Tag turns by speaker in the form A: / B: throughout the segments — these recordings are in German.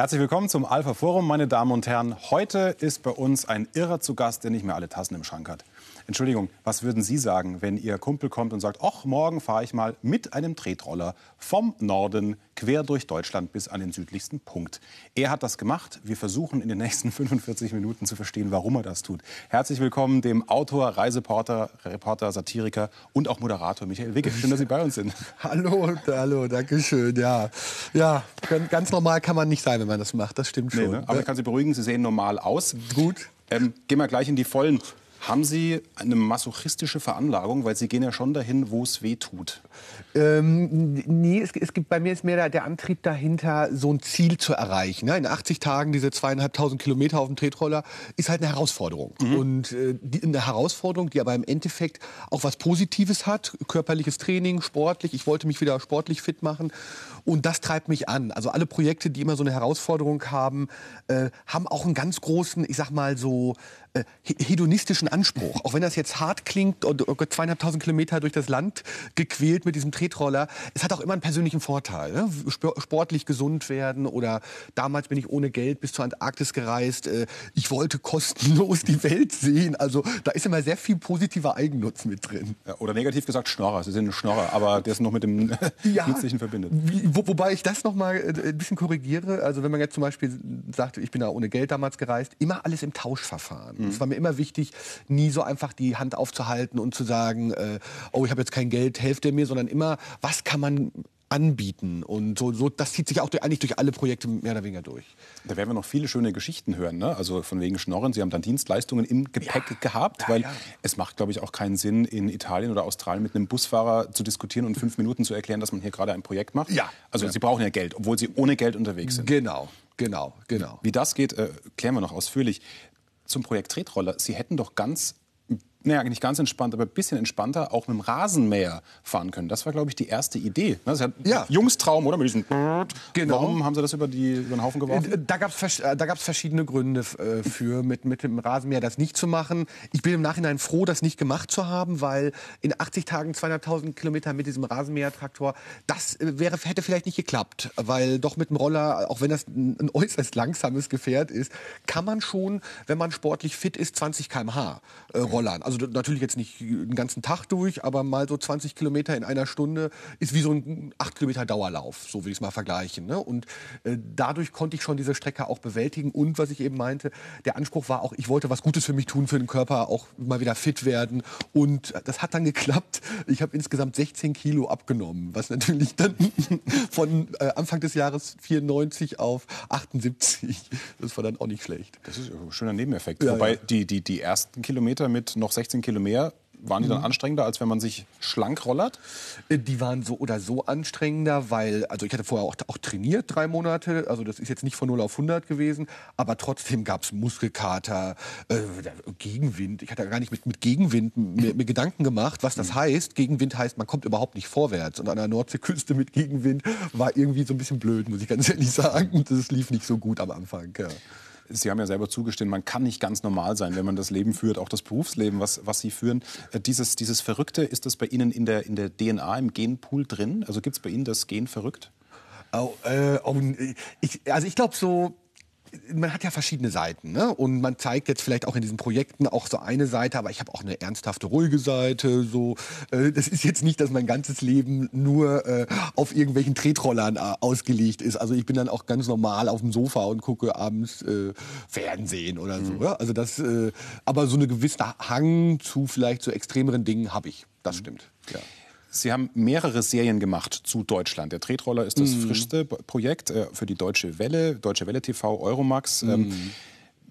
A: Herzlich willkommen zum Alpha Forum, meine Damen und Herren. Heute ist bei uns ein Irrer zu Gast, der nicht mehr alle Tassen im Schrank hat. Entschuldigung, was würden Sie sagen, wenn Ihr Kumpel kommt und sagt, ach, morgen fahre ich mal mit einem Tretroller vom Norden quer durch Deutschland bis an den südlichsten Punkt. Er hat das gemacht. Wir versuchen in den nächsten 45 Minuten zu verstehen, warum er das tut. Herzlich willkommen dem Autor, Reiseporter, Reporter, Satiriker und auch Moderator Michael Wicke. Schön, dass Sie bei uns sind.
B: Hallo, hallo, danke schön. Ja, ja, ganz normal kann man nicht sein, wenn man das macht. Das stimmt schon. Nee, ne?
A: Aber ich kann Sie beruhigen, Sie sehen normal aus.
B: Gut.
A: Ähm, gehen wir gleich in die Vollen. Haben Sie eine masochistische Veranlagung? Weil Sie gehen ja schon dahin, wo es weh tut.
B: Ähm, nee, es, es, gibt bei mir ist mehr der, der, Antrieb dahinter, so ein Ziel zu erreichen. Ne? In 80 Tagen diese zweieinhalbtausend Kilometer auf dem Tretroller ist halt eine Herausforderung. Mhm. Und äh, die, eine Herausforderung, die aber im Endeffekt auch was Positives hat. Körperliches Training, sportlich. Ich wollte mich wieder sportlich fit machen. Und das treibt mich an. Also alle Projekte, die immer so eine Herausforderung haben, äh, haben auch einen ganz großen, ich sag mal so, äh, hedonistischen Anspruch. Auch wenn das jetzt hart klingt und zweieinhalbtausend Kilometer durch das Land gequält mit diesem Tretroller, es hat auch immer einen persönlichen Vorteil. Ne? Sportlich gesund werden oder damals bin ich ohne Geld bis zur Antarktis gereist. Äh, ich wollte kostenlos die Welt sehen. Also da ist immer sehr viel positiver Eigennutz mit drin.
A: Ja, oder negativ gesagt Schnorrer. Sie sind ein Schnorrer, aber der ist noch mit dem ja, Nützlichen verbindet.
B: Wo, wobei ich das noch mal äh, ein bisschen korrigiere. Also wenn man jetzt zum Beispiel sagt, ich bin da ohne Geld damals gereist, immer alles im Tauschverfahren. Mhm. Es war mir immer wichtig, nie so einfach die Hand aufzuhalten und zu sagen, äh, oh, ich habe jetzt kein Geld, helft ihr mir, sondern immer, was kann man anbieten. Und so, so, das zieht sich auch durch, eigentlich durch alle Projekte mehr oder weniger durch.
A: Da werden wir noch viele schöne Geschichten hören. Ne? Also von wegen Schnorren. Sie haben dann Dienstleistungen im Gepäck ja. gehabt, ja, weil ja. es macht, glaube ich, auch keinen Sinn, in Italien oder Australien mit einem Busfahrer zu diskutieren und fünf Minuten zu erklären, dass man hier gerade ein Projekt macht.
B: Ja.
A: Also Sie brauchen ja Geld, obwohl Sie ohne Geld unterwegs sind.
B: Genau, genau, genau.
A: Wie das geht, äh, klären wir noch ausführlich. Zum Projekt Tretroller. Sie hätten doch ganz naja, nicht ganz entspannt, aber ein bisschen entspannter auch mit dem Rasenmäher fahren können. Das war, glaube ich, die erste Idee. Das ist ja, ja. Jungstraum, oder? Mit diesem genau. Warum haben Sie das über, die, über den Haufen geworfen? Äh,
B: da gab es äh, da gab's verschiedene Gründe äh, für, mit, mit dem Rasenmäher das nicht zu machen. Ich bin im Nachhinein froh, das nicht gemacht zu haben, weil in 80 Tagen 200.000 Kilometer mit diesem Rasenmähertraktor, das wäre, hätte vielleicht nicht geklappt. Weil doch mit dem Roller, auch wenn das ein, ein äußerst langsames Gefährt ist, kann man schon, wenn man sportlich fit ist, 20 km/h äh, rollern. Also natürlich jetzt nicht den ganzen Tag durch, aber mal so 20 Kilometer in einer Stunde ist wie so ein 8 Kilometer Dauerlauf, so will ich es mal vergleichen. Ne? Und äh, dadurch konnte ich schon diese Strecke auch bewältigen. Und was ich eben meinte, der Anspruch war auch, ich wollte was Gutes für mich tun, für den Körper, auch mal wieder fit werden. Und das hat dann geklappt. Ich habe insgesamt 16 Kilo abgenommen, was natürlich dann von äh, Anfang des Jahres 94 auf 78, das war dann auch nicht schlecht.
A: Das ist ein schöner Nebeneffekt. Ja, Wobei ja. Die, die, die ersten Kilometer mit noch 16 Kilometer waren die dann mhm. anstrengender, als wenn man sich schlank rollert?
B: Äh, die waren so oder so anstrengender, weil, also ich hatte vorher auch, auch trainiert, drei Monate, also das ist jetzt nicht von 0 auf 100 gewesen, aber trotzdem gab es Muskelkater, äh, Gegenwind. Ich hatte gar nicht mit, mit Gegenwind mir, mir Gedanken gemacht, was das mhm. heißt. Gegenwind heißt, man kommt überhaupt nicht vorwärts. Und an der Nordseeküste mit Gegenwind war irgendwie so ein bisschen blöd, muss ich ganz ehrlich sagen. Das lief nicht so gut am Anfang. Ja.
A: Sie haben ja selber zugestehen, man kann nicht ganz normal sein, wenn man das Leben führt, auch das Berufsleben, was, was Sie führen. Äh, dieses, dieses Verrückte, ist das bei Ihnen in der, in der DNA, im Genpool drin? Also gibt es bei Ihnen das Gen verrückt?
B: Oh, äh, oh, ich, also ich glaube so, man hat ja verschiedene Seiten ne? und man zeigt jetzt vielleicht auch in diesen Projekten auch so eine Seite, aber ich habe auch eine ernsthafte, ruhige Seite. So, äh, das ist jetzt nicht, dass mein ganzes Leben nur äh, auf irgendwelchen Tretrollern äh, ausgelegt ist. Also ich bin dann auch ganz normal auf dem Sofa und gucke abends äh, Fernsehen oder so. Mhm. Ja? Also das, aber so eine gewisse Hang zu vielleicht zu extremeren Dingen habe ich. Das mhm. stimmt. Ja.
A: Sie haben mehrere Serien gemacht zu Deutschland. Der Tretroller ist das mm. frischste Projekt äh, für die Deutsche Welle, Deutsche Welle TV, Euromax. Mm. Ähm,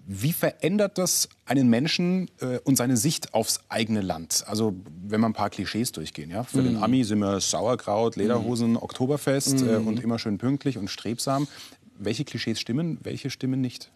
A: wie verändert das einen Menschen äh, und seine Sicht aufs eigene Land? Also wenn wir ein paar Klischees durchgehen. Ja? Für mm. den Ami sind wir Sauerkraut, Lederhosen, Oktoberfest äh, und immer schön pünktlich und strebsam. Welche Klischees stimmen, welche stimmen nicht?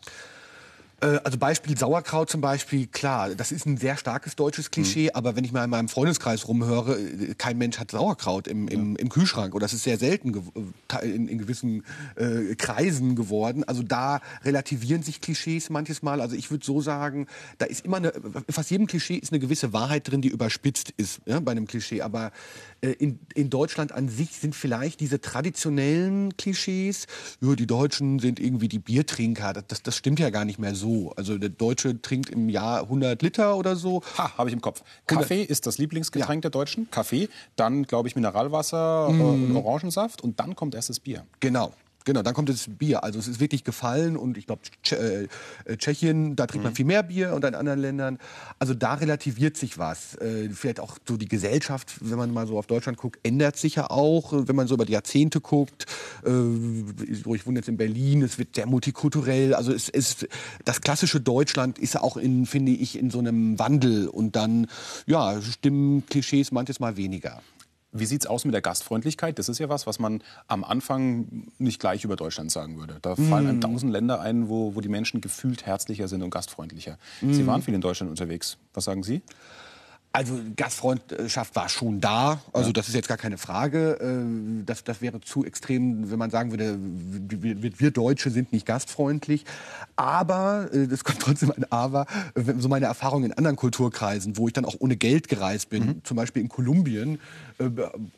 B: Äh, also Beispiel Sauerkraut zum Beispiel, klar, das ist ein sehr starkes deutsches Klischee, mhm. aber wenn ich mal in meinem Freundeskreis rumhöre, äh, kein Mensch hat Sauerkraut im, im, ja. im Kühlschrank oder das ist sehr selten äh, in, in gewissen äh, Kreisen geworden. Also da relativieren sich Klischees manches Mal. Also ich würde so sagen, da ist immer eine, fast jedem Klischee ist eine gewisse Wahrheit drin, die überspitzt ist ja, bei einem Klischee. Aber äh, in, in Deutschland an sich sind vielleicht diese traditionellen Klischees, ja, die Deutschen sind irgendwie die Biertrinker, das, das stimmt ja gar nicht mehr so. Also der Deutsche trinkt im Jahr 100 Liter oder so.
A: Ha, habe ich im Kopf. Kaffee ist das Lieblingsgetränk ja. der Deutschen. Kaffee, dann glaube ich Mineralwasser mm. und Orangensaft und dann kommt erst das Bier.
B: Genau. Genau, dann kommt das Bier. Also es ist wirklich gefallen und ich glaube, äh, äh, Tschechien, da trinkt mhm. man viel mehr Bier und in anderen Ländern. Also da relativiert sich was. Äh, vielleicht auch so die Gesellschaft, wenn man mal so auf Deutschland guckt, ändert sich ja auch, wenn man so über die Jahrzehnte guckt. Äh, ich wohne jetzt in Berlin, es wird sehr multikulturell. Also es ist, das klassische Deutschland ist auch in, finde ich, in so einem Wandel und dann, ja, stimmen Klischees manches Mal weniger.
A: Wie sieht es aus mit der Gastfreundlichkeit? Das ist ja was, was man am Anfang nicht gleich über Deutschland sagen würde. Da fallen einem mm. tausend Länder ein, wo, wo die Menschen gefühlt herzlicher sind und gastfreundlicher. Mm. Sie waren viel in Deutschland unterwegs. Was sagen Sie?
B: Also Gastfreundschaft war schon da, also ja. das ist jetzt gar keine Frage. Äh, das, das wäre zu extrem, wenn man sagen würde, wir, Deutsche sind nicht gastfreundlich. Aber, äh, das kommt trotzdem ein Aber, so meine Erfahrungen in anderen Kulturkreisen, wo ich dann auch ohne Geld gereist bin, mhm. zum Beispiel in Kolumbien, äh,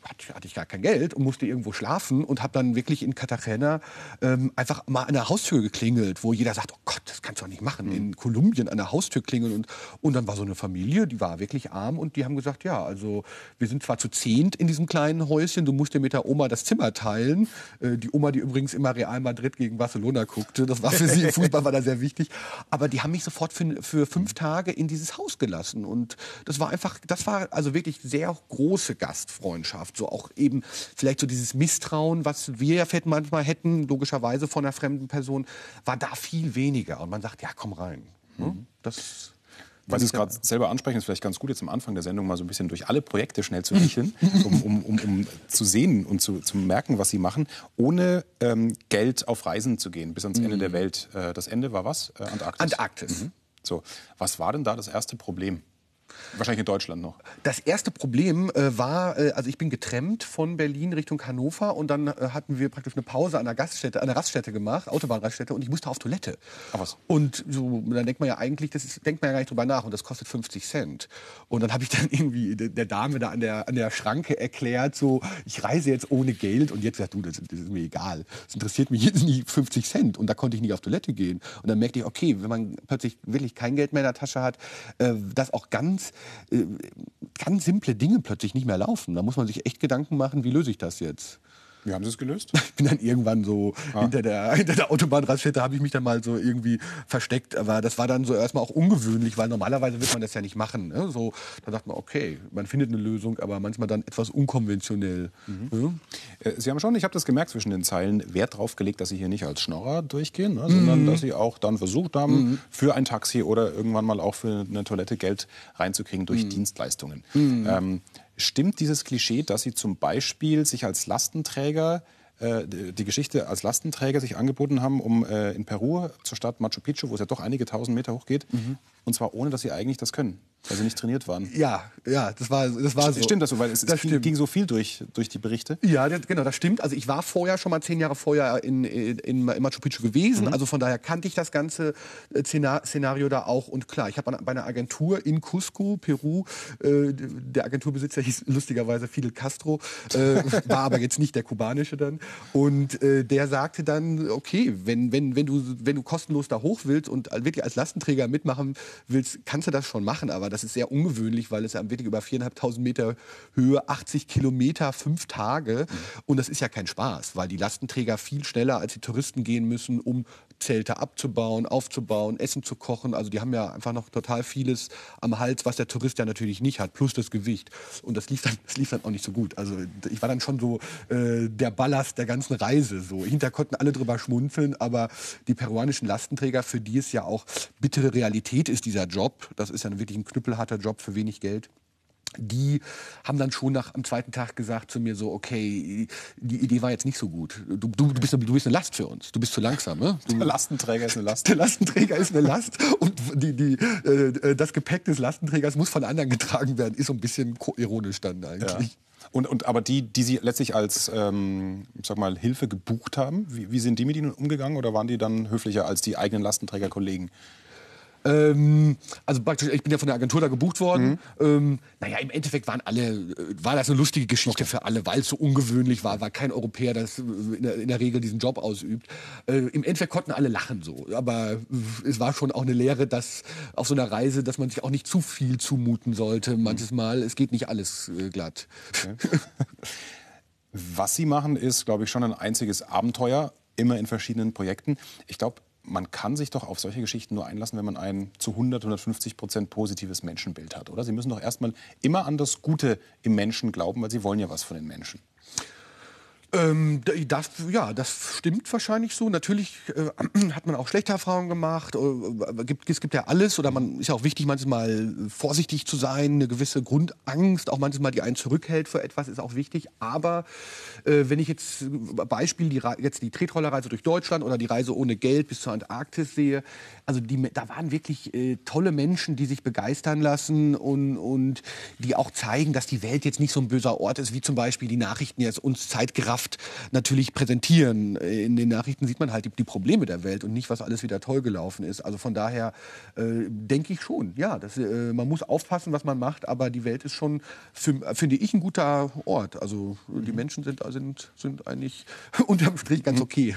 B: hatte ich gar kein Geld und musste irgendwo schlafen und habe dann wirklich in Cartagena ähm, einfach mal an der Haustür geklingelt, wo jeder sagt, oh Gott, das kannst du doch nicht machen, mhm. in Kolumbien an der Haustür klingeln. Und, und dann war so eine Familie, die war wirklich arm und die haben gesagt, ja, also wir sind zwar zu zehnt in diesem kleinen Häuschen, du musst dir mit der Oma das Zimmer teilen. Äh, die Oma, die übrigens immer Real Madrid gegen Barcelona guckte, das war für sie im Fußball war da sehr wichtig. Aber die haben mich sofort für, für fünf Tage in dieses Haus gelassen und das war einfach, das war also wirklich sehr große Gastfreundschaft, so auch eben vielleicht so dieses Misstrauen, was wir ja manchmal hätten, logischerweise von einer fremden Person, war da viel weniger und man sagt, ja, komm rein. Mhm.
A: Das weil Sie es gerade selber ansprechen, ist vielleicht ganz gut, jetzt am Anfang der Sendung mal so ein bisschen durch alle Projekte schnell zu riechen, um, um, um, um, zu sehen und zu, zu merken, was Sie machen, ohne ähm, Geld auf Reisen zu gehen bis ans Ende der mhm. Welt. Äh, das Ende war was?
B: Äh, Antarktis. Antarktis. Mhm.
A: So, was war denn da das erste Problem? Wahrscheinlich in Deutschland noch.
B: Das erste Problem äh, war, äh, also ich bin getrennt von Berlin Richtung Hannover und dann äh, hatten wir praktisch eine Pause an der Gaststätte, an der Raststätte gemacht, Autobahnraststätte und ich musste auf Toilette. Ach was. Und so, dann denkt man ja eigentlich, das ist, denkt man ja gar nicht drüber nach und das kostet 50 Cent. Und dann habe ich dann irgendwie der Dame da an der, an der Schranke erklärt, so, ich reise jetzt ohne Geld und jetzt sagt du, das, das ist mir egal. Das interessiert mich jetzt nicht 50 Cent und da konnte ich nicht auf Toilette gehen. Und dann merkte ich, okay, wenn man plötzlich wirklich kein Geld mehr in der Tasche hat, äh, das auch ganz äh, ganz simple Dinge plötzlich nicht mehr laufen. Da muss man sich echt Gedanken machen, wie löse ich das jetzt?
A: Wie haben Sie es gelöst?
B: Ich bin dann irgendwann so ah. hinter der, hinter der Autobahnraststätte habe ich mich dann mal so irgendwie versteckt. Aber das war dann so erstmal auch ungewöhnlich, weil normalerweise wird man das ja nicht machen. Ne? So, da dachte man, okay, man findet eine Lösung, aber manchmal dann etwas unkonventionell. Mhm.
A: Ja? Äh, Sie haben schon, ich habe das gemerkt zwischen den Zeilen, Wert drauf gelegt, dass Sie hier nicht als Schnorrer durchgehen, ne? sondern mhm. dass Sie auch dann versucht haben, mhm. für ein Taxi oder irgendwann mal auch für eine Toilette Geld reinzukriegen durch mhm. Dienstleistungen. Mhm. Ähm, Stimmt dieses Klischee, dass Sie zum Beispiel sich als Lastenträger äh, die Geschichte als Lastenträger sich angeboten haben, um äh, in Peru zur Stadt Machu Picchu, wo es ja doch einige tausend Meter hoch geht, mhm. Und zwar ohne, dass sie eigentlich das können. Weil sie nicht trainiert waren.
B: Ja, ja, das war, das war so.
A: Stimmt das so? Weil es, das es ging so viel durch, durch die Berichte.
B: Ja, das, genau, das stimmt. Also ich war vorher schon mal zehn Jahre vorher in, in, in Machu Picchu gewesen. Mhm. Also von daher kannte ich das ganze äh, Szenario da auch. Und klar, ich habe bei einer Agentur in Cusco, Peru, äh, der Agenturbesitzer hieß lustigerweise Fidel Castro, äh, war aber jetzt nicht der kubanische dann. Und äh, der sagte dann, okay, wenn, wenn, wenn, du, wenn du kostenlos da hoch willst und wirklich als Lastenträger mitmachen willst, kannst du das schon machen. Aber das ist sehr ungewöhnlich, weil es ja wirklich über 4.500 Meter Höhe, 80 Kilometer, fünf Tage. Mhm. Und das ist ja kein Spaß, weil die Lastenträger viel schneller als die Touristen gehen müssen, um Zelte abzubauen, aufzubauen, Essen zu kochen. Also die haben ja einfach noch total vieles am Hals, was der Tourist ja natürlich nicht hat, plus das Gewicht. Und das lief dann, das lief dann auch nicht so gut. Also ich war dann schon so äh, der Ballast der ganzen Reise. So. Hinter konnten alle drüber schmunzeln, aber die peruanischen Lastenträger, für die es ja auch bittere Realität ist, dieser Job, das ist ja wirklich ein knüppelharter Job für wenig Geld die haben dann schon nach am zweiten Tag gesagt zu mir so, okay, die Idee war jetzt nicht so gut. Du, du, du, bist, eine, du bist eine Last für uns. Du bist zu langsam. Ne? Du,
A: Der Lastenträger ist eine Last.
B: der Lastenträger ist eine Last und die, die, äh, das Gepäck des Lastenträgers muss von anderen getragen werden. Ist so ein bisschen ironisch dann
A: Ja.
B: eigentlich.
A: Und, und aber die, die Sie letztlich als ähm, ich sag mal, Hilfe gebucht haben, wie, wie sind die mit Ihnen umgegangen oder waren die dann höflicher als die eigenen Lastenträgerkollegen?
B: Ähm, also praktisch, ich bin ja von der Agentur da gebucht worden. Ähm, naja, im Endeffekt waren alle, äh, war das eine lustige Geschichte für alle, weil es so ungewöhnlich war, weil kein Europäer das äh, in der, in der Regel diesen Job ausübt. Äh, Im Endeffekt konnten alle lachen so. Aber äh, es war schon auch eine Lehre, dass auf so einer Reise, dass man sich auch nicht zu viel zumuten sollte. Manches Mal, es geht nicht alles äh, glatt.
A: Was Sie machen, ist, glaube ich, schon ein einziges Abenteuer, immer in verschiedenen Projekten. Ich glaube, man kann sich doch auf solche Geschichten nur einlassen, wenn man ein zu 100, 150 Prozent positives Menschenbild hat, oder? Sie müssen doch erstmal immer an das Gute im Menschen glauben, weil Sie wollen ja was von den Menschen.
B: Ähm, das, ja, das stimmt wahrscheinlich so. Natürlich äh, hat man auch schlechte Erfahrungen gemacht. Äh, gibt, es gibt ja alles oder man ist ja auch wichtig, manchmal vorsichtig zu sein. Eine gewisse Grundangst, auch manchmal die einen zurückhält für etwas, ist auch wichtig. Aber äh, wenn ich jetzt äh, Beispiel die, jetzt die Tretrollerreise durch Deutschland oder die Reise ohne Geld bis zur Antarktis sehe, also die, da waren wirklich äh, tolle Menschen, die sich begeistern lassen und, und die auch zeigen, dass die Welt jetzt nicht so ein böser Ort ist, wie zum Beispiel die Nachrichten jetzt uns zeitgerafft natürlich präsentieren. In den Nachrichten sieht man halt die, die Probleme der Welt und nicht, was alles wieder toll gelaufen ist. Also von daher äh, denke ich schon, ja, das, äh, man muss aufpassen, was man macht, aber die Welt ist schon, für, finde ich, ein guter Ort. Also die Menschen sind, sind, sind eigentlich unterm Strich ganz okay.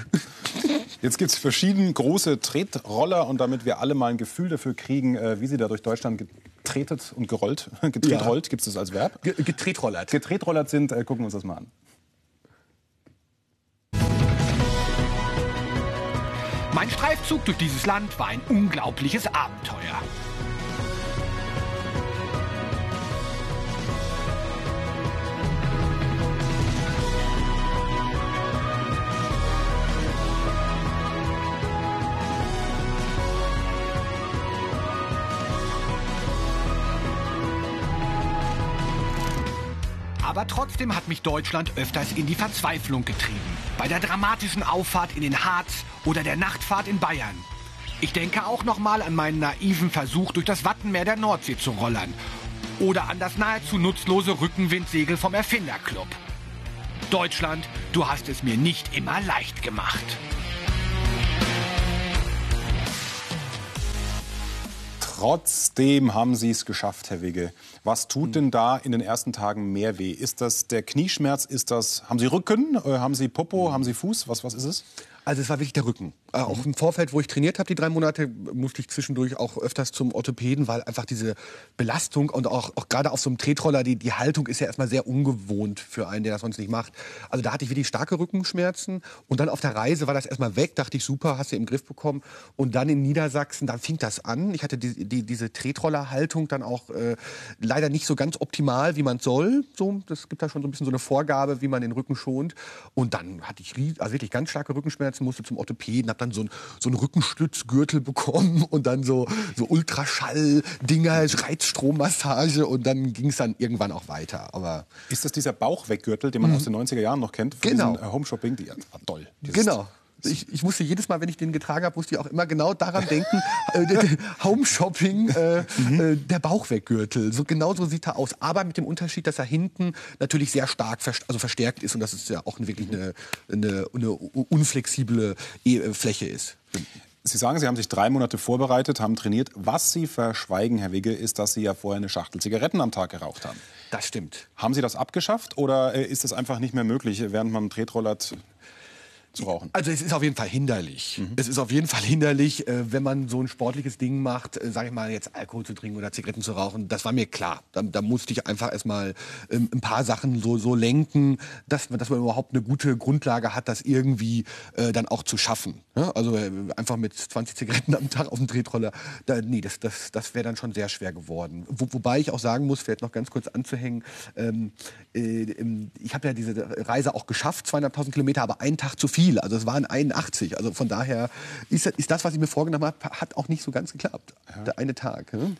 A: Jetzt gibt es verschiedene große Tretroller und damit wir alle mal ein Gefühl dafür kriegen, äh, wie sie da durch Deutschland getretet und gerollt, getretrollt, gibt es das als Verb?
B: Ge- Getretrollert.
A: Getretrollert sind, äh, gucken wir uns das mal an.
C: Mein Streifzug durch dieses Land war ein unglaubliches Abenteuer. Aber trotzdem hat mich Deutschland öfters in die Verzweiflung getrieben. Bei der dramatischen Auffahrt in den Harz oder der Nachtfahrt in Bayern. Ich denke auch nochmal an meinen naiven Versuch, durch das Wattenmeer der Nordsee zu rollern. Oder an das nahezu nutzlose Rückenwindsegel vom Erfinderclub. Deutschland, du hast es mir nicht immer leicht gemacht.
A: Trotzdem haben Sie es geschafft, Herr Wigge. Was tut denn da in den ersten Tagen mehr weh? Ist das der Knieschmerz? Ist das, haben Sie Rücken? Äh, haben Sie Popo? Haben Sie Fuß? Was, was ist es?
B: Also es war wirklich der Rücken. Äh, Auch im Vorfeld, wo ich trainiert habe, die drei Monate, musste ich zwischendurch auch öfters zum Orthopäden, weil einfach diese Belastung und auch, auch gerade auf so einem Tretroller, die, die Haltung ist ja erstmal sehr ungewohnt für einen, der das sonst nicht macht. Also da hatte ich wirklich starke Rückenschmerzen und dann auf der Reise war das erstmal weg, dachte ich, super, hast du im Griff bekommen. Und dann in Niedersachsen, da fing das an. Ich hatte die, die, diese Tretroller-Haltung dann auch äh, leider nicht so ganz optimal, wie man soll. So, das gibt da schon so ein bisschen so eine Vorgabe, wie man den Rücken schont. Und dann hatte ich also wirklich ganz starke Rückenschmerzen, musste zum Orthopäden, habe dann so, ein, so einen Rückenstützgürtel bekommen und dann so, so Ultraschall-Dinger, Reizstrommassage und dann ging es dann irgendwann auch weiter. Aber
A: Ist das dieser Bauchweggürtel, den man aus den 90er Jahren noch kennt? Von
B: Genau.
A: äh, Home-Shopping? Die, war toll. Dieses-
B: Genau. Ich, ich musste jedes Mal, wenn ich den getragen habe, musste ich auch immer genau daran denken, äh, Home Shopping, äh, äh, der Bauchweggürtel. So genau so sieht er aus. Aber mit dem Unterschied, dass er hinten natürlich sehr stark vers also verstärkt ist und dass es ja auch wirklich eine, eine, eine unflexible E- Fläche ist.
A: Sie sagen, Sie haben sich drei Monate vorbereitet, haben trainiert. Was Sie verschweigen, Herr Wigge, ist, dass Sie ja vorher eine Schachtel Zigaretten am Tag geraucht haben.
B: Das stimmt.
A: Haben Sie das abgeschafft oder äh, ist es einfach nicht mehr möglich, während man Tretrollert zu rauchen?
B: Also es ist auf jeden Fall hinderlich. Es ist auf jeden Fall hinderlich, äh, wenn man so ein sportliches Ding macht, äh, sage ich mal jetzt Alkohol zu trinken oder Zigaretten zu rauchen. Das war mir klar. Da, da musste ich einfach erstmal ähm, ein paar Sachen so, so lenken, dass, man- dass man überhaupt eine gute Grundlage hat, das irgendwie äh, dann auch zu schaffen. Ja? Also äh, einfach mit 20 Zigaretten am Tag auf dem Tretroller, da, nee, das, das, das wäre dann schon sehr schwer geworden. Wo, wobei ich auch sagen muss, vielleicht noch ganz kurz anzuhängen, ähm, äh, ähm, ich habe ja diese Reise auch geschafft, 200.000 Kilometer, aber einen Tag zu viel. Also es waren 81. Also von daher ist, ist das, was ich mir vorgenommen habe, hat auch nicht so ganz geklappt. Der eine Tag. Ne?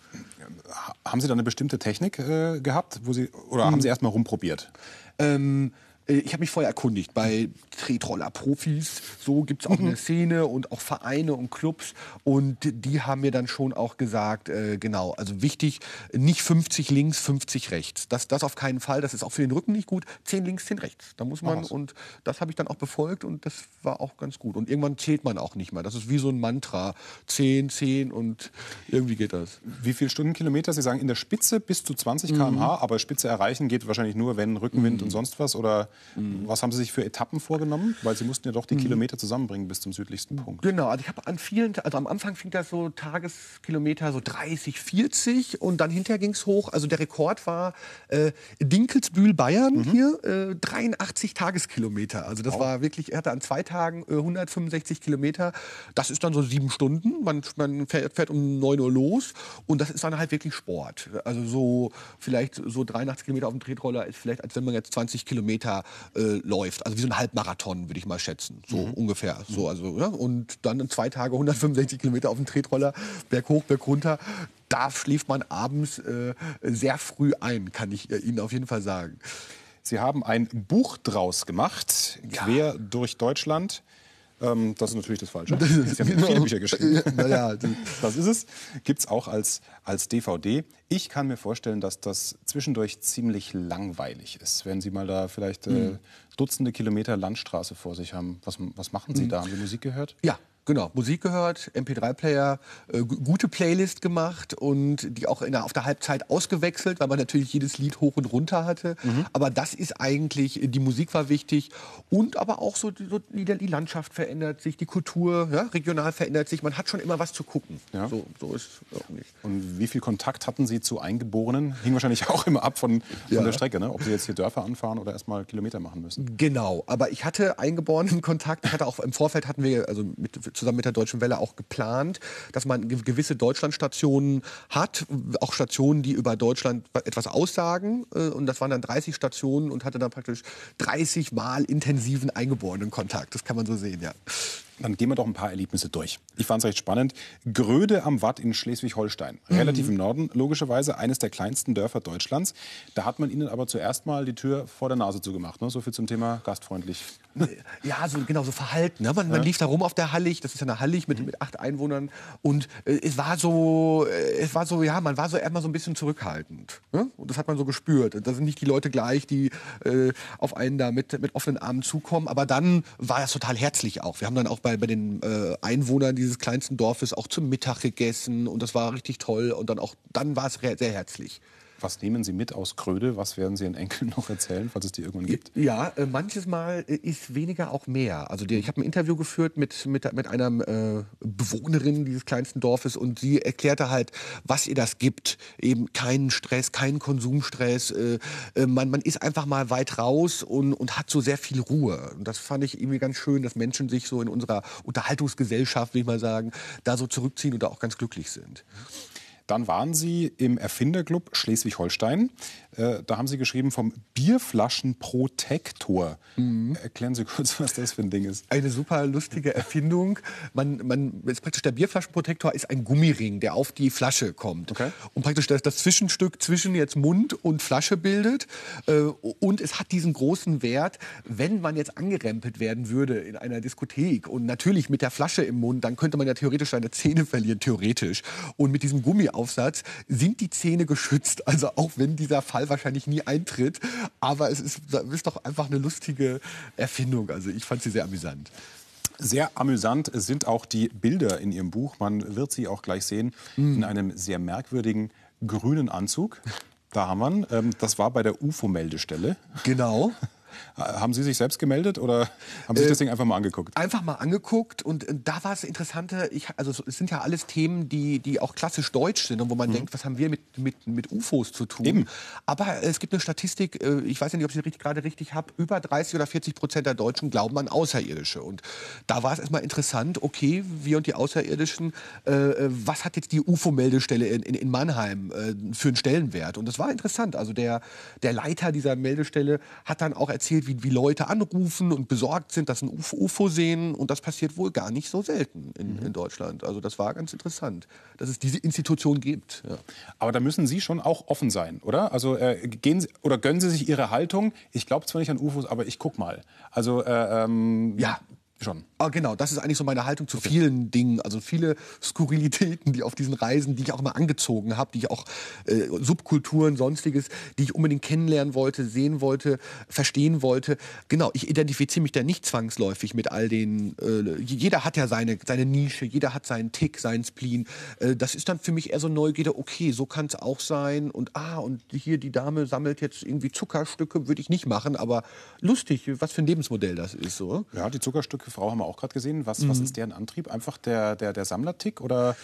A: haben Sie da eine bestimmte Technik äh, gehabt, wo Sie, oder haben Sie erst mal rumprobiert?
B: Ähm, äh, ich habe mich vorher erkundigt bei Tretroller-Profis. So gibt es auch eine Szene und auch Vereine und Clubs. Und die haben mir dann schon auch gesagt, äh, genau, also wichtig, nicht 50 links, 50 rechts. Das, das auf keinen Fall. Das ist auch für den Rücken nicht gut. 10 links, 10 rechts. Da muss man, und das habe ich dann auch befolgt und das war auch ganz gut. Und irgendwann zählt man auch nicht mehr. Das ist wie so ein Mantra. 10, 10 und irgendwie geht das.
A: Wie viele Stundenkilometer? Sie sagen in der Spitze bis zu 20 km/h, aber Spitze erreichen geht wahrscheinlich nur, wenn Rückenwind und sonst was. Oder was haben Sie sich für Etappen vorgenommen? Weil Sie mussten ja doch die Kilometer zusammenbringen bis zum südlichsten Punkt.
B: Genau, also ich habe an vielen, also am Anfang fing das so Tageskilometer so 30, 40 und dann hinterher ging es hoch. Also der Rekord war äh, Dinkelsbühl, Bayern hier, äh, 83 Tageskilometer. Also das war wirklich, er hatte an zwei Tagen äh, 165 Kilometer. Das ist dann so sieben Stunden. Man, man fährt, fährt um 9 Uhr los und das ist dann halt wirklich Sport. Also so vielleicht so 83 Kilometer auf dem Tretroller ist vielleicht, als wenn man jetzt 20 Kilometer äh, läuft. Also wie so ein Halbmarathon, würde ich mal schätzen. So ungefähr. So, also, ja? Und dann in zwei Tage 165 Kilometer auf dem Tretroller, Berg hoch, Berg runter. Da schläft man abends äh, sehr früh ein, kann ich äh, Ihnen auf jeden Fall sagen.
A: Sie haben ein Buch draus gemacht, quer durch Deutschland. Ähm, das ist natürlich das Falsche. Sie haben viele Bücher geschrieben.
B: naja,
A: Das ist es. Gibt es auch als, als DVD. Ich kann mir vorstellen, dass das zwischendurch ziemlich langweilig ist. Wenn Sie mal da vielleicht äh, Dutzende Kilometer Landstraße vor sich haben, was, was machen Sie da? Haben Sie Musik gehört?
B: Ja, genau. Musik gehört, MP3-Player, äh, gu- gute Playlist gemacht und die auch in der, auf der Halbzeit ausgewechselt, weil man natürlich jedes Lied hoch und runter hatte. Aber das ist eigentlich, die Musik war wichtig und aber auch so, die- so die, die Landschaft verändert sich, die Kultur ja, regional verändert sich. Man hat schon immer was zu gucken.
A: Ja.
B: So, so ist es auch nicht.
A: Und wie viel Kontakt hatten Sie zu Eingeborenen? Hing wahrscheinlich auch immer ab von, von
B: Ja.
A: der Strecke, ne? ob Sie jetzt hier Dörfer anfahren oder erstmal Kilometer machen müssen.
B: Genau, aber ich hatte eingeborenen Kontakt. Ich hatte auch im Vorfeld hatten wir also mit, zusammen mit der Deutschen Welle auch geplant, dass man ge- gewisse Deutschlandstationen hat, auch Stationen, die über Deutschland etwas aussagen. Äh, Und das waren dann 30 Stationen und hatte dann praktisch 30 Mal intensiven eingeborenen Kontakt. Das kann man so sehen, ja.
A: Dann gehen wir doch ein paar Erlebnisse durch. Ich fand es recht spannend. Gröde am Watt in Schleswig-Holstein. Relativ im Norden, logischerweise, eines der kleinsten Dörfer Deutschlands. Da hat man ihnen aber zuerst mal die Tür vor der Nase zugemacht. Ne? So viel zum Thema gastfreundlich.
B: Ja, so genau so Verhalten. Ne? Man, man lief da rum auf der Hallig, das ist ja eine Hallig mit, mit acht Einwohnern und äh, es war so, äh, es war so, ja, man war so erstmal so ein bisschen zurückhaltend. Ne? Und das hat man so gespürt. Da sind nicht die Leute gleich, die äh, auf einen da mit, mit offenen Armen zukommen, aber dann war das total herzlich auch. Wir haben dann auch bei, bei den äh, Einwohnern dieses kleinsten Dorfes auch zum Mittag gegessen und das war richtig toll und dann auch, dann war es sehr herzlich.
A: Was nehmen Sie mit aus Gröde? Was werden Sie Ihren Enkeln noch erzählen, falls es die irgendwann gibt?
B: Ja, äh, manches Mal äh, ist weniger auch mehr. Also ich habe ein Interview geführt mit, mit, mit einer äh, Bewohnerin dieses kleinsten Dorfes und sie erklärte halt, was ihr das gibt. Eben keinen Stress, keinen Konsumstress. Man, man ist einfach mal weit raus und, und hat so sehr viel Ruhe. Und das fand ich irgendwie ganz schön, dass Menschen sich so in unserer Unterhaltungsgesellschaft, will ich mal sagen, da so zurückziehen und da auch ganz glücklich sind.
A: Dann waren Sie im Erfinderclub Schleswig-Holstein. Äh, da haben Sie geschrieben vom Bierflaschenprotektor. Erklären Sie kurz, was das für ein Ding ist.
B: Eine super lustige Erfindung. Man, man, ist praktisch der Bierflaschenprotektor ist ein Gummiring, der auf die Flasche kommt.
A: Okay.
B: Und praktisch das, das Zwischenstück zwischen jetzt Mund und Flasche bildet. Äh, und es hat diesen großen Wert, wenn man jetzt angerempelt werden würde in einer Diskothek und natürlich mit der Flasche im Mund, dann könnte man ja theoretisch seine Zähne verlieren, theoretisch. Und mit diesem Gummiaufsatz sind die Zähne geschützt. Also auch wenn dieser Fall wahrscheinlich nie eintritt. Aber es ist, ist doch einfach eine lustige Erfindung. Also ich fand sie sehr amüsant.
A: Sehr amüsant sind auch die Bilder in Ihrem Buch. Man wird sie auch gleich sehen in einem sehr merkwürdigen grünen Anzug. Da haben wir ihn. Ähm, Das war bei der UFO-Meldestelle.
B: Genau.
A: Haben Sie sich selbst gemeldet oder haben Sie sich das Ding einfach mal angeguckt?
B: Einfach mal angeguckt und äh, da war es Interessante, ich, also so- es sind ja alles Themen, die, die auch klassisch deutsch sind und wo man denkt, was haben wir mit, mit, mit UFOs zu tun?
A: Eben.
B: Aber es gibt eine Statistik, äh, ich weiß ja nicht, ob ich sie gerade richtig habe, über 30 oder 40 Prozent der Deutschen glauben an Außerirdische. Und da war es erstmal interessant, okay, wir und die Außerirdischen, äh, äh, was hat jetzt die UFO-Meldestelle in, in, in Mannheim äh, für einen Stellenwert? Und das war interessant. Also der, der Leiter dieser Meldestelle hat dann auch erzählt, wie, wie Leute anrufen und besorgt sind, dass sie ein UFO, UFO sehen. Und das passiert wohl gar nicht so selten in, in Deutschland. Also das war ganz interessant, dass es diese Institution gibt. Ja.
A: Aber da müssen Sie schon auch offen sein, oder? Also äh, gehen Sie, oder gönnen Sie sich Ihre Haltung. Ich glaube zwar nicht an UFOs, aber ich guck mal. Also äh, ähm,
B: Ja.
A: Schon.
B: Ah, genau, das ist eigentlich so meine Haltung zu vielen Dingen. Also viele Skurrilitäten, die auf diesen Reisen, die ich auch immer angezogen habe, die ich auch äh, Subkulturen, sonstiges, die ich unbedingt kennenlernen wollte, sehen wollte, verstehen wollte. Genau, ich identifiziere mich da nicht zwangsläufig mit all den. Äh, jeder hat ja seine, seine Nische, jeder hat seinen Tick, seinen Spleen. Äh, das ist dann für mich eher so Neugierde, okay, so kann es auch sein. Und ah, und hier die Dame sammelt jetzt irgendwie Zuckerstücke, würde ich nicht machen, aber lustig, was für ein Lebensmodell das ist. So.
A: Ja, die Zuckerstücke Frau haben wir auch gerade gesehen. Was, was ist deren Antrieb? Einfach der, der, der Sammlertick oder?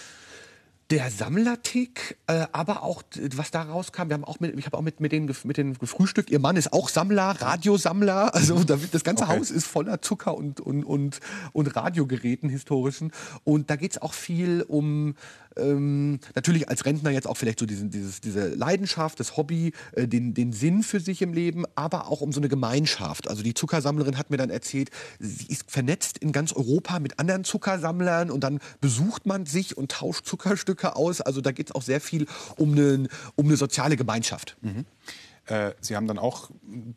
B: Der Sammlertick, äh, aber auch was da rauskam, wir haben auch mit, ich habe auch mit, mit, denen, mit denen gefrühstückt. Ihr Mann ist auch Sammler, Radiosammler. Also das ganze
A: Okay.
B: Haus ist voller Zucker und, und, und, und Radiogeräten historischen. Und da geht es auch viel um ähm, natürlich als Rentner jetzt auch vielleicht so diesen, dieses, diese Leidenschaft, das Hobby, äh, den, den Sinn für sich im Leben, aber auch um so eine Gemeinschaft. Also die Zuckersammlerin hat mir dann erzählt, sie ist vernetzt in ganz Europa mit anderen Zuckersammlern und dann besucht man sich und tauscht Zuckerstücke aus. Also da geht es auch sehr viel um eine, um eine soziale Gemeinschaft.
A: Äh, Sie haben dann auch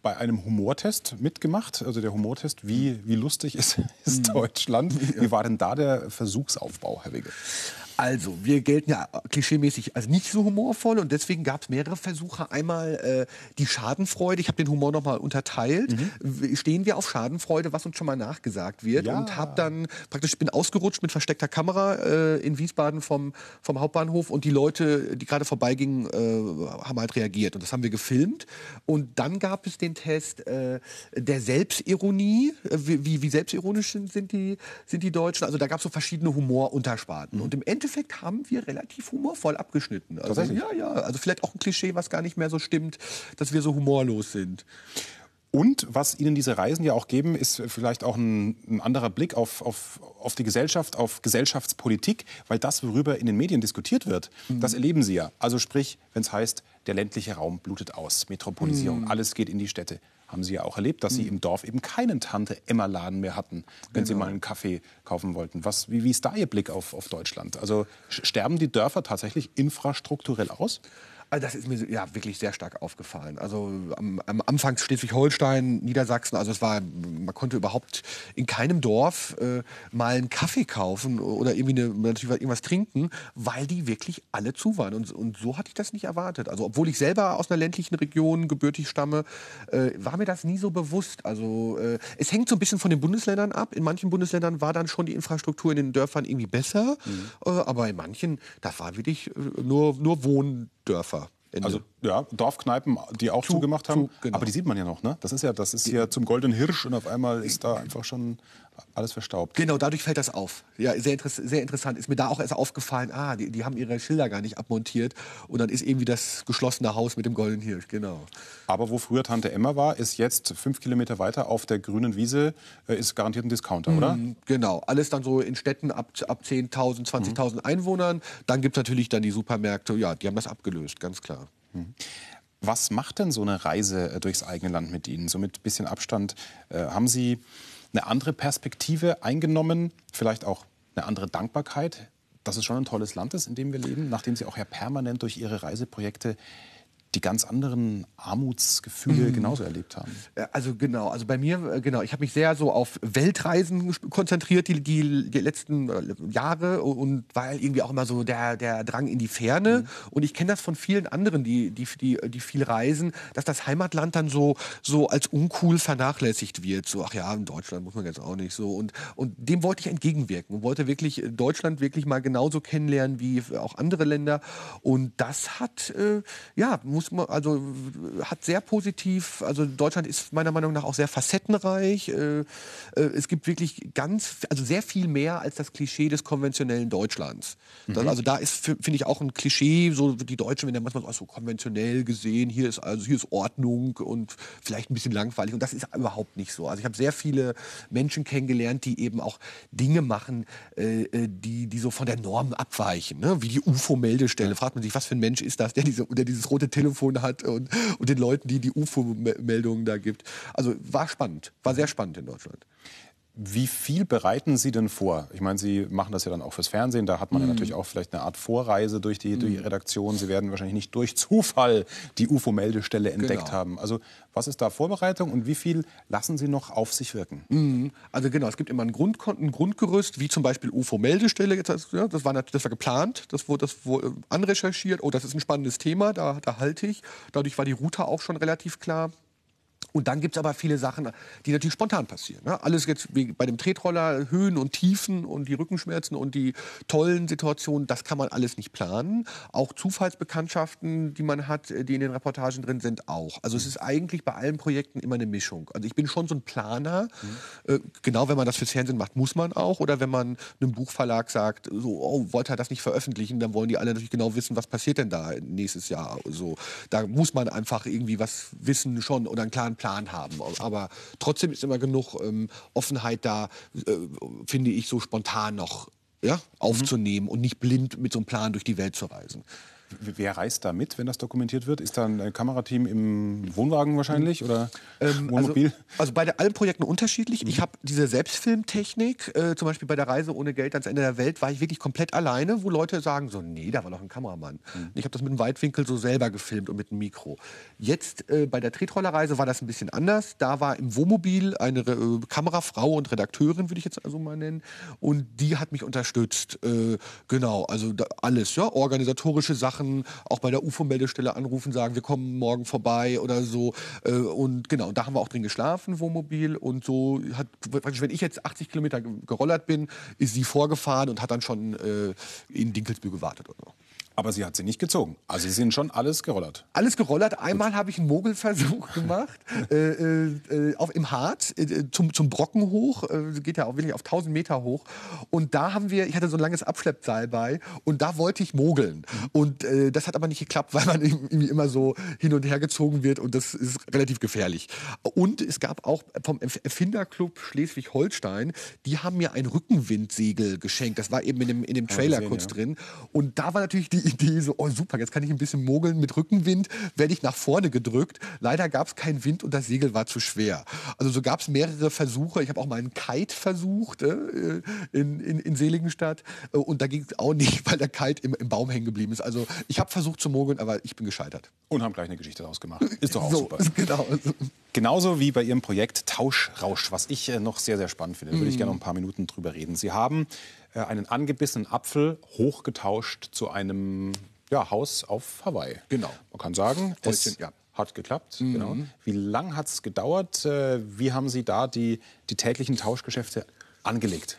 A: bei einem Humortest mitgemacht. Also der Humortest, wie, wie lustig ist, ist Deutschland? Wie war denn da der Versuchsaufbau, Herr Wege?
B: Also, wir gelten ja klischeemäßig als nicht so humorvoll und deswegen gab es mehrere Versuche. Einmal äh, die Schadenfreude, ich habe den Humor nochmal unterteilt. W- Stehen wir auf Schadenfreude, was uns schon mal nachgesagt wird?
A: Ja.
B: Und habe dann praktisch, bin ausgerutscht mit versteckter Kamera äh, in Wiesbaden vom, vom Hauptbahnhof und die Leute, die gerade vorbeigingen, äh, haben halt reagiert. Und das haben wir gefilmt. Und dann gab es den Test äh, der Selbstironie. Äh, Wie, wie, selbstironisch sind, die, sind die Deutschen? Also da gab es so verschiedene Humoruntersparten. Und im Endeffekt haben wir relativ humorvoll abgeschnitten. Also, ja, ja. Also vielleicht auch ein Klischee, was gar nicht mehr so stimmt, dass wir so humorlos sind.
A: Und was Ihnen diese Reisen ja auch geben, ist vielleicht auch ein, ein anderer Blick auf, auf, auf die Gesellschaft, auf Gesellschaftspolitik, weil das, worüber in den Medien diskutiert wird, das erleben Sie ja. Also sprich, wenn es heißt, der ländliche Raum blutet aus, Metropolisierung, alles geht in die Städte. Haben Sie ja auch erlebt, dass Sie im Dorf eben keinen Tante-Emma-Laden mehr hatten, wenn Sie mal einen Kaffee kaufen wollten. Was, wie, wie ist da Ihr Blick auf, auf Deutschland? Also sterben die Dörfer tatsächlich infrastrukturell aus?
B: Also das ist mir ja wirklich sehr stark aufgefallen. Also am, am Anfang Schleswig-Holstein, Niedersachsen, also es war, man konnte überhaupt in keinem Dorf äh, mal einen Kaffee kaufen oder irgendwie eine, natürlich irgendwas trinken, weil die wirklich alle zu waren. Und, und so hatte ich das nicht erwartet. Also obwohl ich selber aus einer ländlichen Region gebürtig stamme, äh, war mir das nie so bewusst. Also äh, es hängt so ein bisschen von den Bundesländern ab. In manchen Bundesländern war dann schon die Infrastruktur in den Dörfern irgendwie besser, äh, aber in manchen, das war wirklich äh, nur, nur Wohndörfer. Ende.
A: Also ja, Dorfkneipen, die auch zugemacht haben.
B: zu, genau.
A: Aber die sieht man ja noch, ne? Das ist ja, das ist hier zum Goldenen Hirsch und auf einmal ist da einfach schon alles verstaubt.
B: Genau, dadurch fällt das auf. Ja, sehr, interess sehr interessant. Ist mir da auch erst aufgefallen, ah, die, die haben ihre Schilder gar nicht abmontiert. Und dann ist irgendwie das geschlossene Haus mit dem goldenen Hirsch, genau.
A: Aber wo früher Tante Emma war, ist jetzt fünf Kilometer weiter auf der grünen Wiese, äh, ist garantiert ein Discounter, oder?
B: Genau, alles dann so in Städten ab, ab 10.000, 20.000 Einwohnern. Dann gibt es natürlich dann die Supermärkte, ja, die haben das abgelöst, ganz klar.
A: Was macht denn so eine Reise äh, durchs eigene Land mit Ihnen? So mit bisschen Abstand. Äh, haben Sie eine andere Perspektive eingenommen? Vielleicht auch eine andere Dankbarkeit, dass es schon ein tolles Land ist, in dem wir leben, nachdem Sie auch ja permanent durch Ihre Reiseprojekte die ganz anderen Armutsgefühle genauso erlebt haben?
B: Ja, Also genau, also bei mir, äh, genau, ich habe mich sehr so auf Weltreisen konzentriert die, die, die letzten äh, Jahre und war irgendwie auch immer so der, der Drang in die Ferne. Und ich kenne das von vielen anderen, die, die, die, die viel reisen, dass das Heimatland dann so, so als uncool vernachlässigt wird. So, ach ja, in Deutschland muss man jetzt auch nicht so. Und, und dem wollte ich entgegenwirken und wollte wirklich äh, Deutschland wirklich mal genauso kennenlernen wie auch andere Länder. Und das hat, äh, ja, muss man, also hat sehr positiv, also Deutschland ist meiner Meinung nach auch sehr facettenreich. Äh, äh, es gibt wirklich ganz, also sehr viel mehr als das Klischee des konventionellen Deutschlands. Das, also da ist, fi- finde ich, auch ein Klischee, so die Deutschen, wenn der manchmal so, konventionell gesehen, hier ist also hier ist Ordnung und vielleicht ein bisschen langweilig. Und das ist überhaupt nicht so. Also ich habe sehr viele Menschen kennengelernt, die eben auch Dinge machen, äh, äh, die, die so von der Norm abweichen. Ne? Wie die UFO-Meldestelle. Fragt man sich, was für ein Mensch ist das, der diese, der dieses rote Telefon Telefon hat und, und den Leuten, die die UFO-Meldungen da gibt. Also war spannend, war sehr spannend in Deutschland.
A: Wie viel bereiten Sie denn vor? Ich meine, Sie machen das ja dann auch fürs Fernsehen. Da hat man mhm. ja natürlich auch vielleicht eine Art Vorreise durch die, mhm. durch die Redaktion. Sie werden wahrscheinlich nicht durch Zufall die UFO-Meldestelle entdeckt genau. haben. Also was ist da Vorbereitung und wie viel lassen Sie noch auf sich wirken?
B: Mhm. Also genau, es gibt immer ein, Grund, ein Grundgerüst, wie zum Beispiel UFO-Meldestelle. Das war, das war geplant, das wurde, das wurde anrecherchiert. Oh, das ist ein spannendes Thema, da, da halte ich. Dadurch war die Route auch schon relativ klar. Und dann gibt es aber viele Sachen, die natürlich spontan passieren. Ne? Alles jetzt wie bei dem Tretroller, Höhen und Tiefen und die Rückenschmerzen und die tollen Situationen, das kann man alles nicht planen. Auch Zufallsbekanntschaften, die man hat, die in den Reportagen drin sind, auch. Also es ist eigentlich bei allen Projekten immer eine Mischung. Also ich bin schon so ein Planer. Mhm. Äh, genau, wenn man das fürs Fernsehen macht, muss man auch. Oder wenn man einem Buchverlag sagt, so, oh, wollte er das nicht veröffentlichen, dann wollen die alle natürlich genau wissen, was passiert denn da nächstes Jahr. So, da muss man einfach irgendwie was wissen schon oder einen klaren Plan haben. Aber trotzdem ist immer genug ähm, Offenheit da, äh, finde ich, so spontan noch ja, aufzunehmen mhm. und nicht blind mit so einem Plan durch die Welt zu reisen.
A: Wer reist da mit, wenn das dokumentiert wird? Ist da ein Kamerateam im Wohnwagen wahrscheinlich oder ähm,
B: Wohnmobil? Also, also bei allen Projekten unterschiedlich. Ich habe diese Selbstfilmtechnik, äh, zum Beispiel bei der Reise ohne Geld ans Ende der Welt, war ich wirklich komplett alleine, wo Leute sagen so, nee, da war noch ein Kameramann. Mhm. Ich habe das mit einem Weitwinkel so selber gefilmt und mit einem Mikro. Jetzt äh, bei der Tretrollerreise war das ein bisschen anders. Da war im Wohnmobil eine äh, Kamerafrau und Redakteurin, würde ich jetzt also mal nennen, und die hat mich unterstützt. Äh, genau, also alles, ja, organisatorische Sachen machen, auch bei der UFO-Meldestelle anrufen, sagen, wir kommen morgen vorbei oder so. Äh, und genau, da haben wir auch drin geschlafen, Wohnmobil. Und so hat, wenn ich jetzt 80 Kilometer gerollert bin, ist sie vorgefahren und hat dann schon äh, in Dinkelsbühl gewartet oder so.
A: Aber sie hat sie nicht gezogen. Also sie sind schon alles gerollert.
B: Alles gerollert. Einmal habe ich einen Mogelversuch gemacht äh, äh, äh, auf, im Harz äh, zum, zum Brocken hoch. Äh, geht ja auch wirklich auf 1000 Meter hoch. Und da haben wir, ich hatte so ein langes Abschleppseil bei und da wollte ich mogeln. Und äh, das hat aber nicht geklappt, weil man irgendwie immer so hin und her gezogen wird und das ist relativ gefährlich. Und es gab auch vom Erfinderclub Schleswig-Holstein, die haben mir ein Rückenwindsegel geschenkt. Das war eben in dem, in dem Trailer ja, sehen, kurz ja. drin. Und da war natürlich die Idee so, oh super, jetzt kann ich ein bisschen mogeln mit Rückenwind, werde ich nach vorne gedrückt. Leider gab es keinen Wind und das Segel war zu schwer. Also so gab es mehrere Versuche. Ich habe auch mal einen Kite versucht äh, in, in, in Seligenstadt äh, und da ging es auch nicht, weil der Kite im, im Baum hängen geblieben ist. Also ich habe versucht zu mogeln, aber ich bin gescheitert.
A: Und haben gleich eine Geschichte daraus gemacht. Ist doch auch so, super. Genau. Genauso wie bei Ihrem Projekt Tauschrausch, was ich äh, noch sehr, sehr spannend finde. Da würde ich gerne noch ein paar Minuten drüber reden. Sie haben äh, einen angebissenen Apfel hochgetauscht zu einem ja, Haus auf Hawaii.
B: Genau.
A: Man kann sagen, es ja. hat geklappt. Mhm. Genau. Wie lange hat es gedauert? Äh, wie haben Sie da die, die täglichen Tauschgeschäfte angelegt?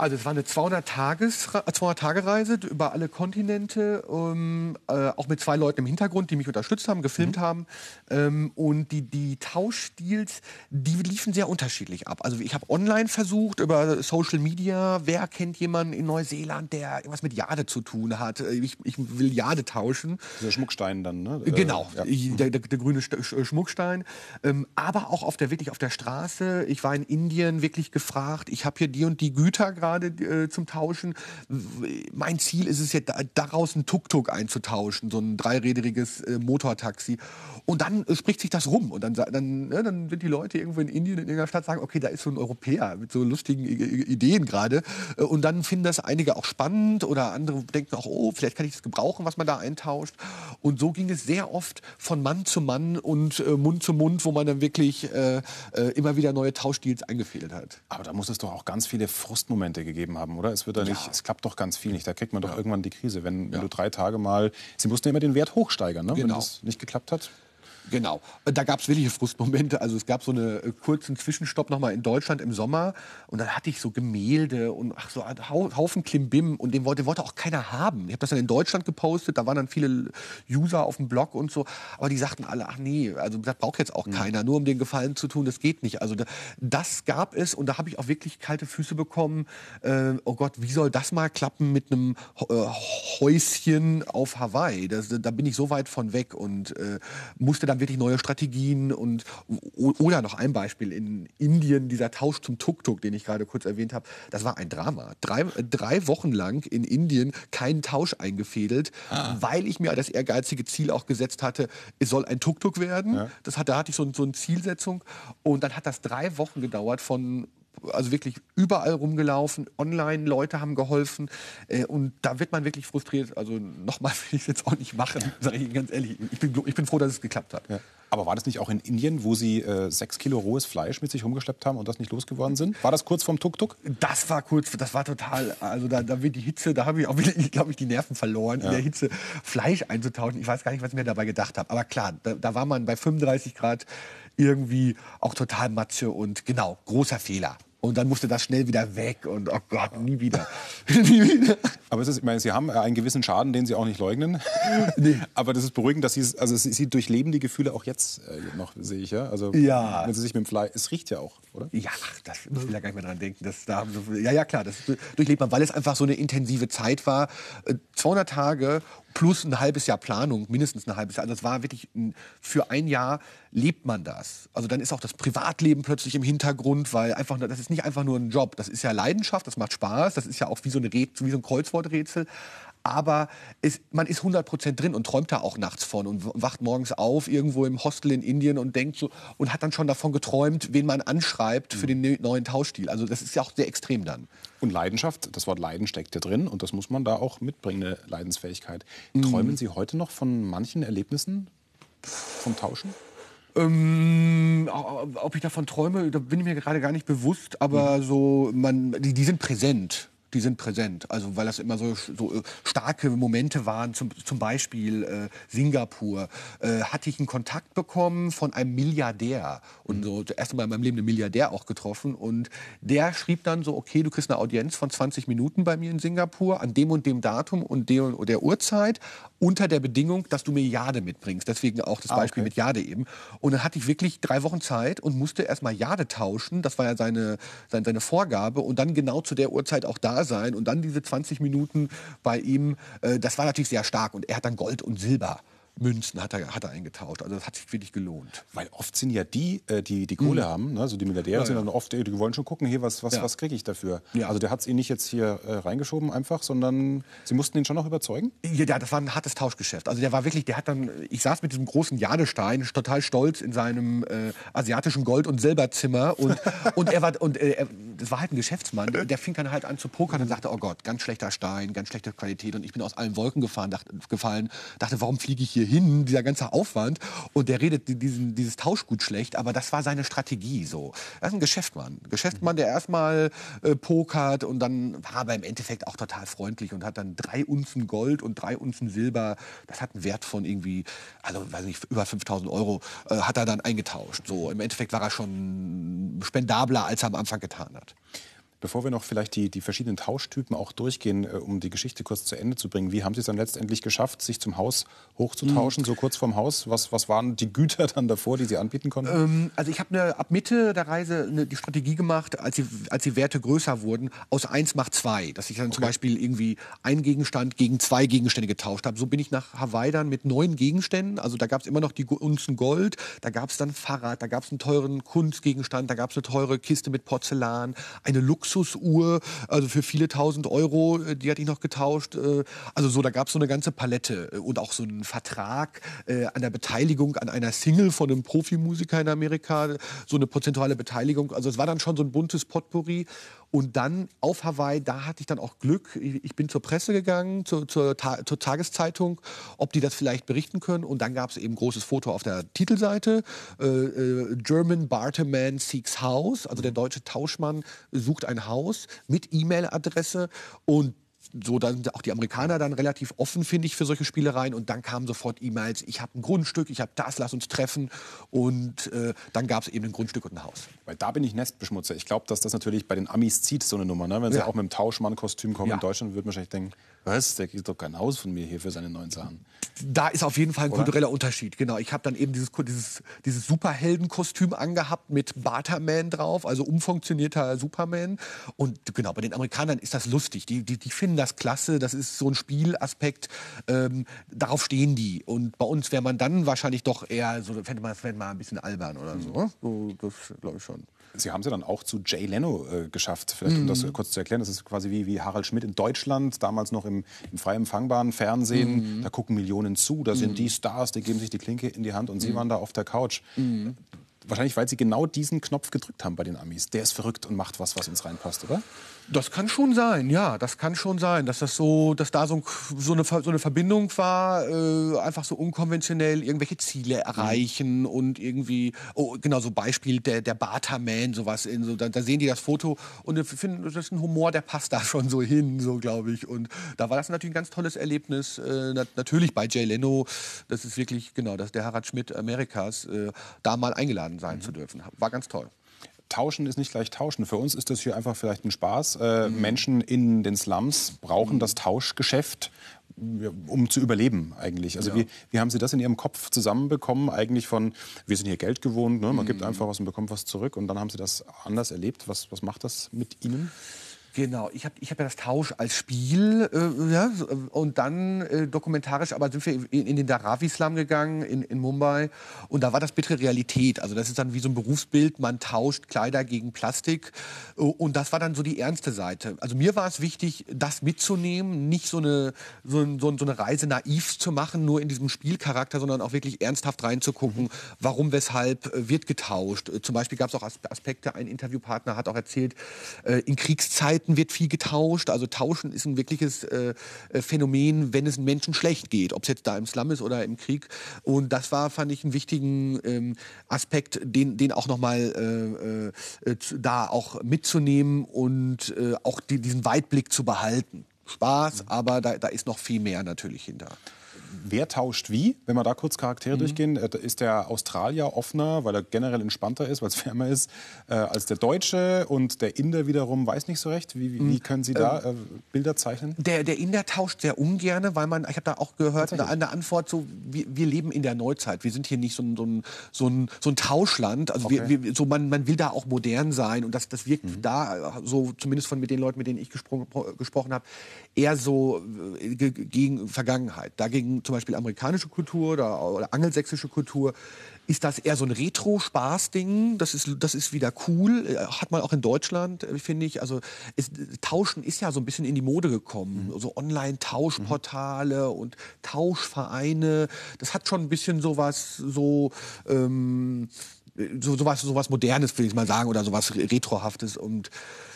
B: Also es war eine 200-Tage-Reise über alle Kontinente, ähm, äh, auch mit zwei Leuten im Hintergrund, die mich unterstützt haben, gefilmt mhm. haben. Ähm, und die, die Tauschdeals, die liefen sehr unterschiedlich ab. Also ich habe online versucht, über Social Media, wer kennt jemanden in Neuseeland, der irgendwas mit Jade zu tun hat. Äh, ich, ich will Jade tauschen.
A: Der Schmuckstein dann, ne?
B: Äh, genau, ja. der, der, der, grüne Schmuckstein. Ähm, aber auch auf der, wirklich auf der Straße. Ich war in Indien wirklich gefragt, ich habe hier die und die Güter gerade gerade äh, zum Tauschen. Mein Ziel ist es jetzt, daraus ein Tuk-Tuk einzutauschen, so ein dreirädriges äh, Motortaxi. Und dann äh, spricht sich das rum. Und dann, dann, ja, dann sind die Leute irgendwo in Indien, in irgendeiner Stadt, sagen, okay, da ist so ein Europäer mit so lustigen Ideen gerade. Äh, und dann finden das einige auch spannend oder andere denken auch, oh, vielleicht kann ich das gebrauchen, was man da eintauscht. Und so ging es sehr oft von Mann zu Mann und äh, Mund zu Mund, wo man dann wirklich äh immer wieder neue Tauschdeals eingefädelt hat.
A: Aber da muss es doch auch ganz viele Frustmomente Momente gegeben haben, oder? Es wird da nicht, ja. es klappt doch ganz viel nicht. Da kriegt man doch ja. irgendwann die Krise, wenn, wenn du drei Tage mal, sie mussten ja immer den Wert hochsteigern, ne? Genau. wenn das nicht geklappt hat.
B: Genau. Da gab es wirkliche Frustmomente. Also es gab so einen äh, kurzen Zwischenstopp nochmal in Deutschland im Sommer. Und dann hatte ich so Gemälde und ach so einen Haufen Klimbim. Und den wollte, wollte auch keiner haben. Ich habe das dann in Deutschland gepostet. Da waren dann viele User auf dem Blog und so. Aber die sagten alle, ach nee, also das braucht jetzt auch mhm. keiner. Nur um den Gefallen zu tun, das geht nicht. Also das gab es. Und da habe ich auch wirklich kalte Füße bekommen. Äh, oh Gott, wie soll das mal klappen mit einem äh, Häuschen auf Hawaii? Das, da bin ich so weit von weg und äh, musste dann wirklich neue Strategien und oder noch ein Beispiel in Indien, dieser Tausch zum Tuk-Tuk, den ich gerade kurz erwähnt habe, das war ein Drama. Drei, drei Wochen lang in Indien keinen Tausch eingefädelt, ah. weil ich mir das ehrgeizige Ziel auch gesetzt hatte, es soll ein Tuk-Tuk werden. Ja. Das hat, da hatte ich so, so eine Zielsetzung und dann hat das drei Wochen gedauert von also wirklich überall rumgelaufen, online, Leute haben geholfen äh, und da wird man wirklich frustriert. Also nochmal will ich es jetzt auch nicht machen, sage ich Ihnen ganz ehrlich. Ich bin, ich bin froh, dass es geklappt hat. Ja.
A: Aber war das nicht auch in Indien, wo Sie äh, sechs Kilo rohes Fleisch mit sich rumgeschleppt haben und das nicht losgeworden sind? War das kurz vorm Tuk-Tuk?
B: Das war kurz, das war total, also da, da wird die Hitze, da habe ich auch wieder, glaube ich, die Nerven verloren, ja. in der Hitze Fleisch einzutauschen. Ich weiß gar nicht, was ich mir dabei gedacht habe. Aber klar, da, da war man bei 35 Grad irgendwie auch total Matze und genau, großer Fehler. Und dann musste das schnell wieder weg und oh Gott, nie wieder. nie
A: wieder. Aber es ist, ich meine, Sie haben einen gewissen Schaden, den Sie auch nicht leugnen. Nee. Aber das ist beruhigend, dass Sie, also Sie durchleben die Gefühle auch jetzt äh, noch, sehe ich ja. Also ja. wenn Sie sich mit dem Fleisch, es riecht ja auch, oder?
B: Ja, das ich will ja gar nicht mehr dran denken. Das, da haben so, ja, ja, klar, das durchlebt man, weil es einfach so eine intensive Zeit war. 200 äh, Tage plus ein halbes Jahr Planung, mindestens ein halbes Jahr. Also das war wirklich ein, für ein Jahr lebt man das. Also dann ist auch das Privatleben plötzlich im Hintergrund, weil einfach das ist nicht einfach nur ein Job, das ist ja Leidenschaft, das macht Spaß, das ist ja auch wie so, eine wie so ein Kreuzworträtsel aber es, man ist 100% drin und träumt da auch nachts von und wacht morgens auf irgendwo im Hostel in Indien und denkt so und hat dann schon davon geträumt, wen man anschreibt für den neuen Tauschstil. Also das ist ja auch sehr extrem dann.
A: Und Leidenschaft, das Wort Leiden steckt ja drin und das muss man da auch mitbringen, eine Leidensfähigkeit. Mhm. Träumen Sie heute noch von manchen Erlebnissen vom Tauschen?
B: Ähm, ob ich davon träume, da bin ich mir gerade gar nicht bewusst, aber mhm. so, man, die, die sind präsent die sind präsent. Also weil das immer so, so äh, starke Momente waren, zum, zum Beispiel äh, Singapur, äh, hatte ich einen Kontakt bekommen von einem Milliardär und so das erste Mal in meinem Leben einen Milliardär auch getroffen und der schrieb dann so, okay, du kriegst eine Audienz von 20 Minuten bei mir in Singapur an dem und dem Datum und der, der Uhrzeit unter der Bedingung, dass du mir Jade mitbringst. Deswegen auch das ah, Beispiel okay. mit Jade eben. Und dann hatte ich wirklich drei Wochen Zeit und musste erstmal Jade tauschen. Das war ja seine, seine, seine Vorgabe und dann genau zu der Uhrzeit auch da sein und dann diese 20 Minuten bei ihm, äh, das war natürlich sehr stark und er hat dann Gold und Silber Münzen hat er, hat er eingetauscht. Also das hat sich wirklich gelohnt.
A: Weil oft sind ja die, äh, die die Kohle mhm. haben, ne? also die Milliardäre ja, sind dann oft, die wollen schon gucken, hier, was, was, ja. was kriege ich dafür? Ja. Also der hat es ihnen nicht jetzt hier äh, reingeschoben einfach, sondern sie mussten ihn schon noch überzeugen?
B: Ja, das war ein hartes Tauschgeschäft. Also der war wirklich, der hat dann, ich saß mit diesem großen Jadestein, total stolz in seinem äh, asiatischen Gold- und Silberzimmer und, und er war, und äh, er, das war halt ein Geschäftsmann, der fing dann halt an zu pokern und sagte, oh Gott, ganz schlechter Stein, ganz schlechte Qualität und ich bin aus allen Wolken gefahren, dachte, gefallen, dachte, warum fliege ich hier hin, dieser ganze Aufwand und der redet diesen, dieses Tauschgut schlecht, aber das war seine Strategie so. Er ist ein Geschäftsmann. Geschäftsmann, der erstmal äh, pokert und dann war aber im Endeffekt auch total freundlich und hat dann drei Unzen Gold und drei Unzen Silber, das hat einen Wert von irgendwie, also weiß nicht, über 5000 Euro, äh, hat er dann eingetauscht. So, im Endeffekt war er schon spendabler, als er am Anfang getan hat.
A: Bevor wir noch vielleicht die, die verschiedenen Tauschtypen auch durchgehen, äh, um die Geschichte kurz zu Ende zu bringen, wie haben Sie es dann letztendlich geschafft, sich zum Haus hochzutauschen, mhm. so kurz vorm Haus? Was, was waren die Güter dann davor, die Sie anbieten konnten? Ähm,
B: also ich habe ab Mitte der Reise eine, die Strategie gemacht, als die, als die Werte größer wurden, aus 1 macht 2. Dass ich dann okay. zum Beispiel irgendwie einen Gegenstand gegen zwei Gegenstände getauscht habe. So bin ich nach Hawaii dann mit neun Gegenständen. Also da gab es immer noch die Unzen Gold, da gab es dann Fahrrad, da gab es einen teuren Kunstgegenstand, da gab es eine teure Kiste mit Porzellan, eine Lux Luxusuhr, also für viele tausend Euro, äh, die hatte ich noch getauscht. Äh, also so, da gab es so eine ganze Palette äh, und auch so einen Vertrag an der Beteiligung an einer Single von einem Profimusiker in Amerika, so eine prozentuale Beteiligung. Also es war dann schon so ein buntes Potpourri. Und dann auf Hawaii, da hatte ich dann auch Glück. Ich bin zur Presse gegangen, zur, zur, zur Tageszeitung, ob die das vielleicht berichten können. Und dann gab es eben ein großes Foto auf der Titelseite. Äh, äh, German Barterman seeks House, also der deutsche Tauschmann sucht ein Haus mit E-Mail-Adresse. Und so dann auch die Amerikaner dann relativ offen, finde ich, für solche Spielereien. Und dann kamen sofort E-Mails, ich habe ein Grundstück, ich habe das, lass uns treffen. Und äh, dann gab es eben ein Grundstück und ein Haus.
A: Weil da bin ich Nestbeschmutzer. Ich glaube, dass das natürlich bei den Amis zieht, so eine Nummer. Ne? Wenn sie ja. auch mit dem Tauschmann-Kostüm kommen ja. in Deutschland, würde man wahrscheinlich denken, was, der kriegt doch kein Haus von mir hier für seine neuen Sachen.
B: Da ist auf jeden Fall ein Oder? kultureller Unterschied. Genau, ich habe dann eben dieses, dieses, dieses Superheldenkostüm angehabt mit Barterman drauf, also umfunktionierter Superman. Und genau, bei den Amerikanern ist das lustig. Die, die, die finden das klasse, das ist so ein Spielaspekt, ähm, darauf stehen die. Und bei uns wäre man dann wahrscheinlich doch eher, so fände man es mal ein bisschen albern oder so. Ne? so das glaube ich schon.
A: Sie haben es ja dann auch zu Jay Leno äh, geschafft. Vielleicht um das kurz zu erklären, das ist quasi wie, wie Harald Schmidt in Deutschland, damals noch im, im frei empfangbaren Fernsehen. Da gucken Millionen zu, da sind die Stars, die geben sich die Klinke in die Hand und Sie waren da auf der Couch. Wahrscheinlich, weil Sie genau diesen Knopf gedrückt haben bei den Amis. Der ist verrückt und macht was, was uns reinpasst, oder?
B: Das kann schon sein, ja, das kann schon sein, dass das so, dass da so, so, eine, so eine Verbindung war, äh, einfach so unkonventionell irgendwelche Ziele erreichen und irgendwie, oh, genau so Beispiel der der Barterman, sowas in so, da, da sehen die das Foto und ich finde, das ist ein Humor, der passt da schon so hin, so glaube ich. Und da war das natürlich ein ganz tolles Erlebnis, äh, nat natürlich bei Jay Leno, das ist wirklich genau, das ist der Harald Schmidt Amerikas, äh, da mal eingeladen sein zu dürfen, war ganz toll.
A: Tauschen ist nicht gleich Tauschen. Für uns ist das hier einfach vielleicht ein Spaß. Äh, Menschen in den Slums brauchen das Tauschgeschäft, ja, um zu überleben eigentlich. Also wie, wie haben Sie das in Ihrem Kopf zusammenbekommen? Eigentlich von, wir sind hier Geld gewohnt, ne? man gibt einfach was und bekommt was zurück. Und dann haben Sie das anders erlebt. Was, was macht das mit Ihnen?
B: Genau, ich habe ich hab ja das Tausch als Spiel äh, ja, äh, und dann äh, dokumentarisch, aber sind wir in, in den Dharavi-Slum gegangen in, in Mumbai und da war das bittere Realität. Also das ist dann wie so ein Berufsbild, man tauscht Kleider gegen Plastik äh, und das war dann so die ernste Seite. Also mir war es wichtig, das mitzunehmen, nicht so eine, so, so, so eine Reise naiv zu machen, nur in diesem Spielcharakter, sondern auch wirklich ernsthaft reinzugucken, warum, weshalb äh, wird getauscht. Zum Beispiel gab es auch As- Aspekte, ein Interviewpartner hat auch erzählt, äh, in Kriegszeiten wird viel getauscht. Also Tauschen ist ein wirkliches äh, äh, Phänomen, wenn es Menschen schlecht geht, ob es jetzt da im Slum ist oder im Krieg. Und das war, fand ich, einen wichtigen ähm, Aspekt, den, den auch nochmal äh, äh, da auch mitzunehmen und äh, auch die, diesen Weitblick zu behalten. Spaß, aber da, da ist noch viel mehr natürlich hinter.
A: Wer tauscht wie? Wenn wir da kurz Charaktere
B: Mhm.
A: durchgehen, äh, ist der Australier offener, weil er generell entspannter ist, weil es wärmer ist, äh, als der Deutsche und der Inder wiederum weiß nicht so recht. Wie, wie,
B: Mhm.
A: wie können Sie da
B: Ähm,
A: äh, Bilder zeichnen?
B: Der, der Inder tauscht sehr ungerne, weil man, ich habe da auch gehört, eine, eine Antwort so, wir, wir leben in der Neuzeit. Wir sind hier nicht so ein, so ein, so ein, so ein Tauschland. Also
A: Okay.
B: wir, wir, so man, man will da auch modern sein und das, das wirkt
A: Mhm.
B: da so, zumindest von mit den Leuten, mit denen ich gespro gesprochen habe, eher so äh, ge- gegen Vergangenheit. Dagegen zum Beispiel amerikanische Kultur oder, oder angelsächsische Kultur ist das eher so ein Retro-Spaß-Ding. Das ist, das ist wieder cool. Äh, Hat man auch in Deutschland, äh, finde ich. Also es, Tauschen ist ja so ein bisschen in die Mode gekommen. So Online-Tauschportale und Tauschvereine. Das hat schon ein bisschen sowas so... Ähm, so sowas sowas modernes will ich mal sagen oder sowas retrohaftes und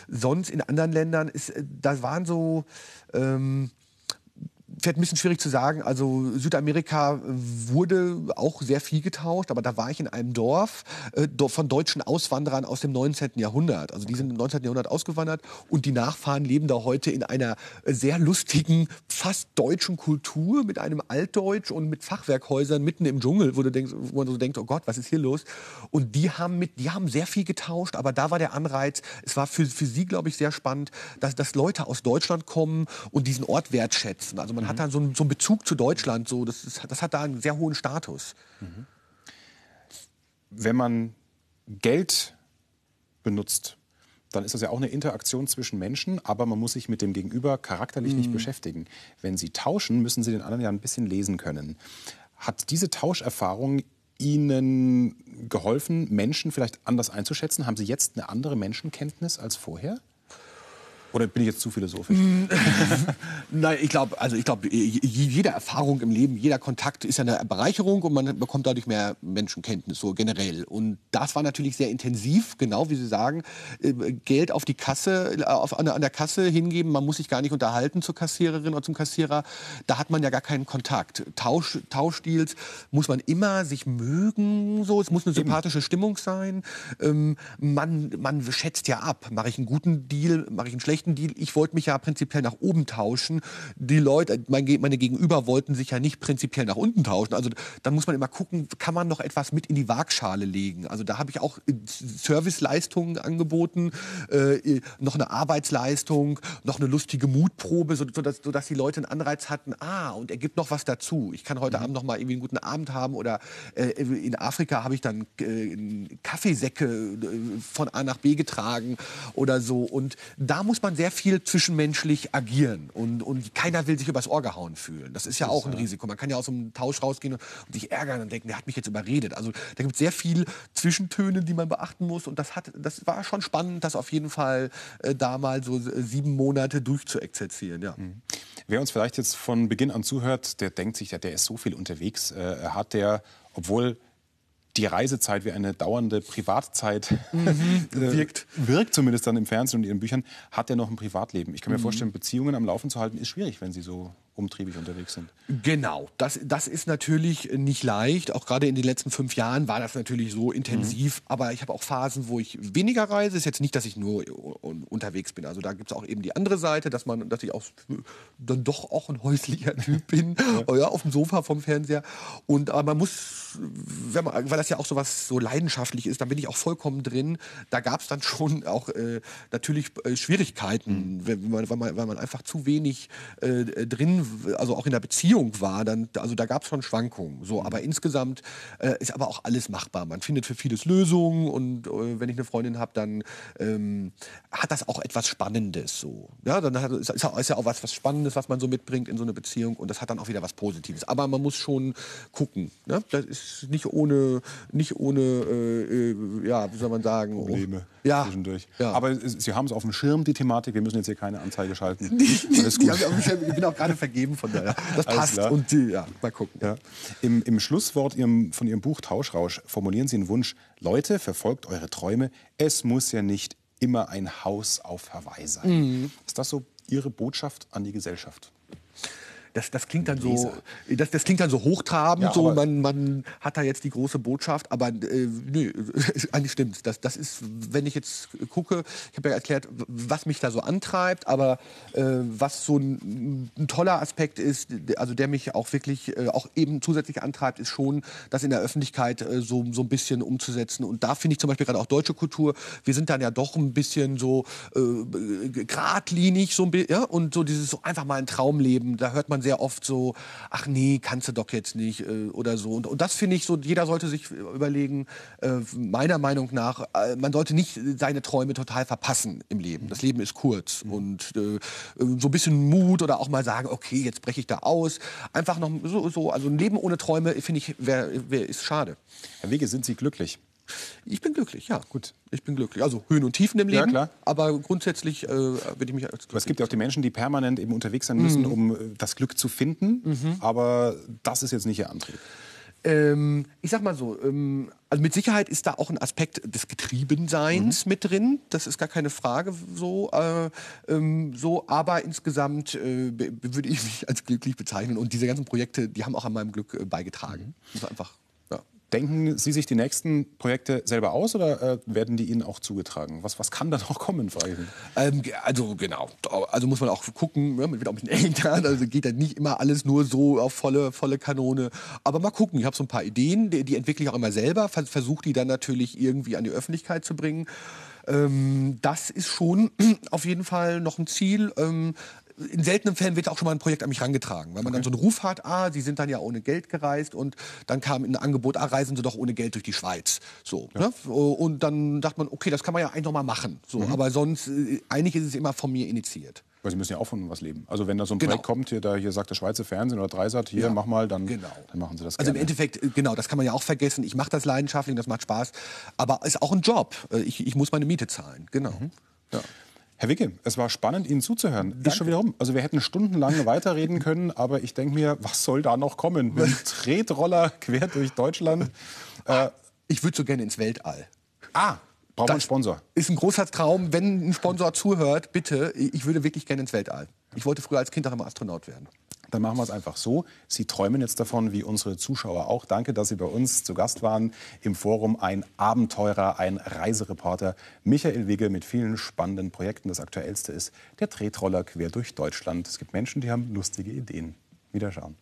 B: sonst in anderen Ländern ist äh, da waren so ähm, vielleicht ein bisschen schwierig zu sagen. Also Südamerika wurde auch sehr viel getauscht, aber da war ich in einem Dorf äh, von deutschen Auswanderern aus dem 19. Jahrhundert. Also die sind im 19. Jahrhundert ausgewandert und die Nachfahren leben da heute in einer sehr lustigen, fast deutschen Kultur mit einem Altdeutsch und mit Fachwerkhäusern mitten im Dschungel, wo, du denkst, wo man so denkt, oh Gott, was ist hier los? Und die haben mit, die haben sehr viel getauscht, aber da war der Anreiz, es war für, für sie, glaube ich, sehr spannend, dass, dass Leute aus Deutschland kommen und diesen Ort wertschätzen. Also man hat da so einen, so einen Bezug zu Deutschland, so, das, ist, das hat da einen sehr hohen Status.
A: Wenn man Geld benutzt, dann ist das ja auch eine Interaktion zwischen Menschen, aber man muss sich mit dem Gegenüber charakterlich
B: Mhm.
A: nicht beschäftigen. Wenn Sie tauschen, müssen Sie den anderen ja ein bisschen lesen können. Hat diese Tauscherfahrung Ihnen geholfen, Menschen vielleicht anders einzuschätzen? Haben Sie jetzt eine andere Menschenkenntnis als vorher? Oder bin ich jetzt zu philosophisch?
B: Nein, ich glaube, also ich glaube, jede Erfahrung im Leben, jeder Kontakt ist ja eine Bereicherung und man bekommt dadurch mehr Menschenkenntnis so generell. Und das war natürlich sehr intensiv, genau wie Sie sagen, äh, Geld auf die Kasse, äh, auf, an, der- an der Kasse hingeben. Man muss sich gar nicht unterhalten zur Kassiererin oder zum Kassierer. Da hat man ja gar keinen Kontakt. Tausch, Tauschdeals muss man immer sich mögen, so. Es muss eine sympathische Stimmung sein. Ähm, man, man schätzt ja ab. Mache ich einen guten Deal, mache ich einen schlechten Deal? Ich wollte mich ja prinzipiell nach oben tauschen. Die Leute, mein, Ge- meine Gegenüber wollten sich ja nicht prinzipiell nach unten tauschen. Also dann muss man immer gucken, kann man noch etwas mit in die Waagschale legen. Also da habe ich auch äh, Serviceleistungen angeboten, äh, noch eine Arbeitsleistung, noch eine lustige Mutprobe, so, sodass, sodass die Leute einen Anreiz hatten, ah, und er gibt noch was dazu. Ich kann heute Abend noch mal irgendwie einen guten Abend haben oder äh, in Afrika habe ich dann äh, Kaffeesäcke äh, von A nach B getragen oder so. Und da muss man man sehr viel zwischenmenschlich agieren und, und keiner will sich übers Ohr gehauen fühlen. Das ist ja auch ein Risiko. Man kann ja aus einem Tausch rausgehen und, und sich ärgern und denken, der hat mich jetzt überredet. Also da gibt es sehr viel Zwischentöne, die man beachten muss und das, hat, das war schon spannend, das auf jeden Fall äh, da mal so sieben Monate durchzuexerzieren. Ja. Mhm.
A: Wer uns vielleicht jetzt von Beginn an zuhört, der denkt sich, der, der ist so viel unterwegs, äh, hat der, obwohl die Reisezeit wie eine dauernde Privatzeit mhm, wirkt. wirkt zumindest dann im Fernsehen und in ihren Büchern, hat er noch ein Privatleben. Ich kann mir mhm. vorstellen, Beziehungen am Laufen zu halten ist schwierig, wenn sie so umtriebig unterwegs sind.
B: Genau, das, das ist natürlich nicht leicht. Auch gerade in den letzten fünf Jahren war das natürlich so intensiv. Mhm. Aber ich habe auch Phasen, wo ich weniger reise. Ist jetzt nicht, dass ich nur unterwegs bin. Also da gibt es auch eben die andere Seite, dass man, dass ich auch dann doch auch ein häuslicher Typ bin, ja. ja. auf dem Sofa vom Fernseher. Und aber man muss, wenn man, weil das ja auch so was so leidenschaftlich ist, dann bin ich auch vollkommen drin. Da gab es dann schon auch äh, natürlich äh, Schwierigkeiten, mhm. weil, weil, man, weil man einfach zu wenig äh, drin also auch in der Beziehung war, dann, also da gab es schon Schwankungen. So, aber insgesamt äh, ist aber auch alles machbar. Man findet für vieles Lösungen und äh, wenn ich eine Freundin habe, dann ähm, hat das auch etwas Spannendes. So. Ja, dann hat, ist, ist ja auch was, was Spannendes, was man so mitbringt in so eine Beziehung und das hat dann auch wieder was Positives. Aber man muss schon gucken. Ne? Das ist nicht ohne, nicht ohne äh, äh ja, wie soll man sagen,
A: Probleme
B: ja.
A: zwischendurch. Ja. Aber Sie haben es auf dem Schirm, die Thematik. Wir müssen jetzt hier keine Anzeige schalten.
B: Alles gut. ich bin auch gerade vergeben von daher. Das passt. Und die, ja, mal gucken.
A: Ja. Im, Im Schlusswort Ihrem, von Ihrem Buch Tauschrausch formulieren Sie einen Wunsch. Leute, verfolgt eure Träume. Es muss ja nicht immer ein Haus auf Hawaii sein. Mhm. Ist das so Ihre Botschaft an die Gesellschaft?
B: Das, das klingt dann so, das, das klingt dann so hochtrabend, ja, so man, man hat da jetzt die große Botschaft, aber äh, nö, eigentlich stimmt. Das, das ist, wenn ich jetzt gucke, ich habe ja erklärt, was mich da so antreibt, aber äh, was so ein, ein, toller Aspekt ist, also der mich auch wirklich äh, auch eben zusätzlich antreibt, ist schon, das in der Öffentlichkeit äh, so, so ein bisschen umzusetzen. Und da finde ich zum Beispiel gerade auch deutsche Kultur, wir sind dann ja doch ein bisschen so äh, geradlinig, so ein bisschen, ja, und so dieses so einfach mal ein Traumleben, da hört man sehr oft so, ach nee, kannst du doch jetzt nicht äh, oder so. Und, und das finde ich so, jeder sollte sich überlegen, äh, meiner Meinung nach, äh, man sollte nicht seine Träume total verpassen im Leben. Das Leben ist kurz mhm. und äh, so ein bisschen Mut oder auch mal sagen, okay, jetzt breche ich da aus. Einfach noch so, so also ein Leben ohne Träume, finde ich, wär, wär, ist schade.
A: Herr Wege, sind Sie glücklich?
B: Ich bin glücklich, ja. Gut. Ich bin glücklich. Also Höhen und Tiefen im Leben. Ja,
A: klar.
B: Aber grundsätzlich äh, bin ich mich als glücklich.
A: Es gibt ja auch die Menschen, die permanent eben unterwegs sein müssen, mhm. um äh, das Glück zu finden. Mhm. Aber das ist jetzt nicht ihr Antrieb.
B: Ähm, ich sag mal so, ähm, also mit Sicherheit ist da auch ein Aspekt des Getriebenseins mhm. mit drin. Das ist gar keine Frage so. Äh, ähm, so aber insgesamt äh, würde ich mich als glücklich bezeichnen. Und diese ganzen Projekte, die haben auch an meinem Glück äh, beigetragen. Mhm. Also einfach
A: Denken Sie sich die nächsten Projekte selber aus oder äh, werden die Ihnen auch zugetragen? Was, was kann da noch kommen, frage
B: ähm, also genau, also muss man auch gucken, ja, man wird auch ein bisschen älter, also geht dann nicht immer alles nur so auf volle, volle Kanone. Aber mal gucken, ich habe so ein paar Ideen, die, die entwickle ich auch immer selber, versuche die dann natürlich irgendwie an die Öffentlichkeit zu bringen. Ähm, das ist schon auf jeden Fall noch ein Ziel. Ähm, in seltenen Fällen wird auch schon mal ein Projekt an mich rangetragen, weil man okay. dann so einen Ruf hat, ah, sie sind dann ja ohne Geld gereist und dann kam ein Angebot, ah, reisen sie doch ohne Geld durch die Schweiz. So, ja. ne? Und dann dachte man, okay, das kann man ja eigentlich noch mal machen. So, mhm. aber sonst, äh, eigentlich ist es immer von mir initiiert.
A: Weil Sie müssen ja auch von was leben. Also wenn da so ein genau. Projekt kommt, hier, da, hier sagt der Schweizer Fernsehen oder Dreisat, hier, ja. mach mal, dann, genau. dann machen Sie das
B: Also im Endeffekt, äh, genau, das kann man ja auch vergessen. Ich mache das leidenschaftlich, das macht Spaß. Aber es ist auch ein Job. Äh, ich, ich muss meine Miete zahlen, genau. Mhm.
A: Ja. Herr Wicke, es war spannend, Ihnen zuzuhören. Danke. Ist schon wieder rum. Also wir hätten stundenlang weiterreden können, aber ich denke mir, was soll da noch kommen? Mit Tretroller quer durch Deutschland.
B: Äh, ich würde so gerne ins Weltall.
A: Ah, braucht man einen Sponsor?
B: Ist ein großer Traum. Wenn ein Sponsor zuhört, bitte, ich würde wirklich gerne ins Weltall. Ich wollte früher als Kind auch immer Astronaut werden.
A: Dann machen wir es einfach so. Sie träumen jetzt davon, wie unsere Zuschauer auch. Danke, dass Sie bei uns zu Gast waren im Forum. Ein Abenteurer, ein Reisereporter, Michael Wigge mit vielen spannenden Projekten. Das aktuellste ist der Tretroller quer durch Deutschland. Es gibt Menschen, die haben lustige Ideen. Wiederschauen.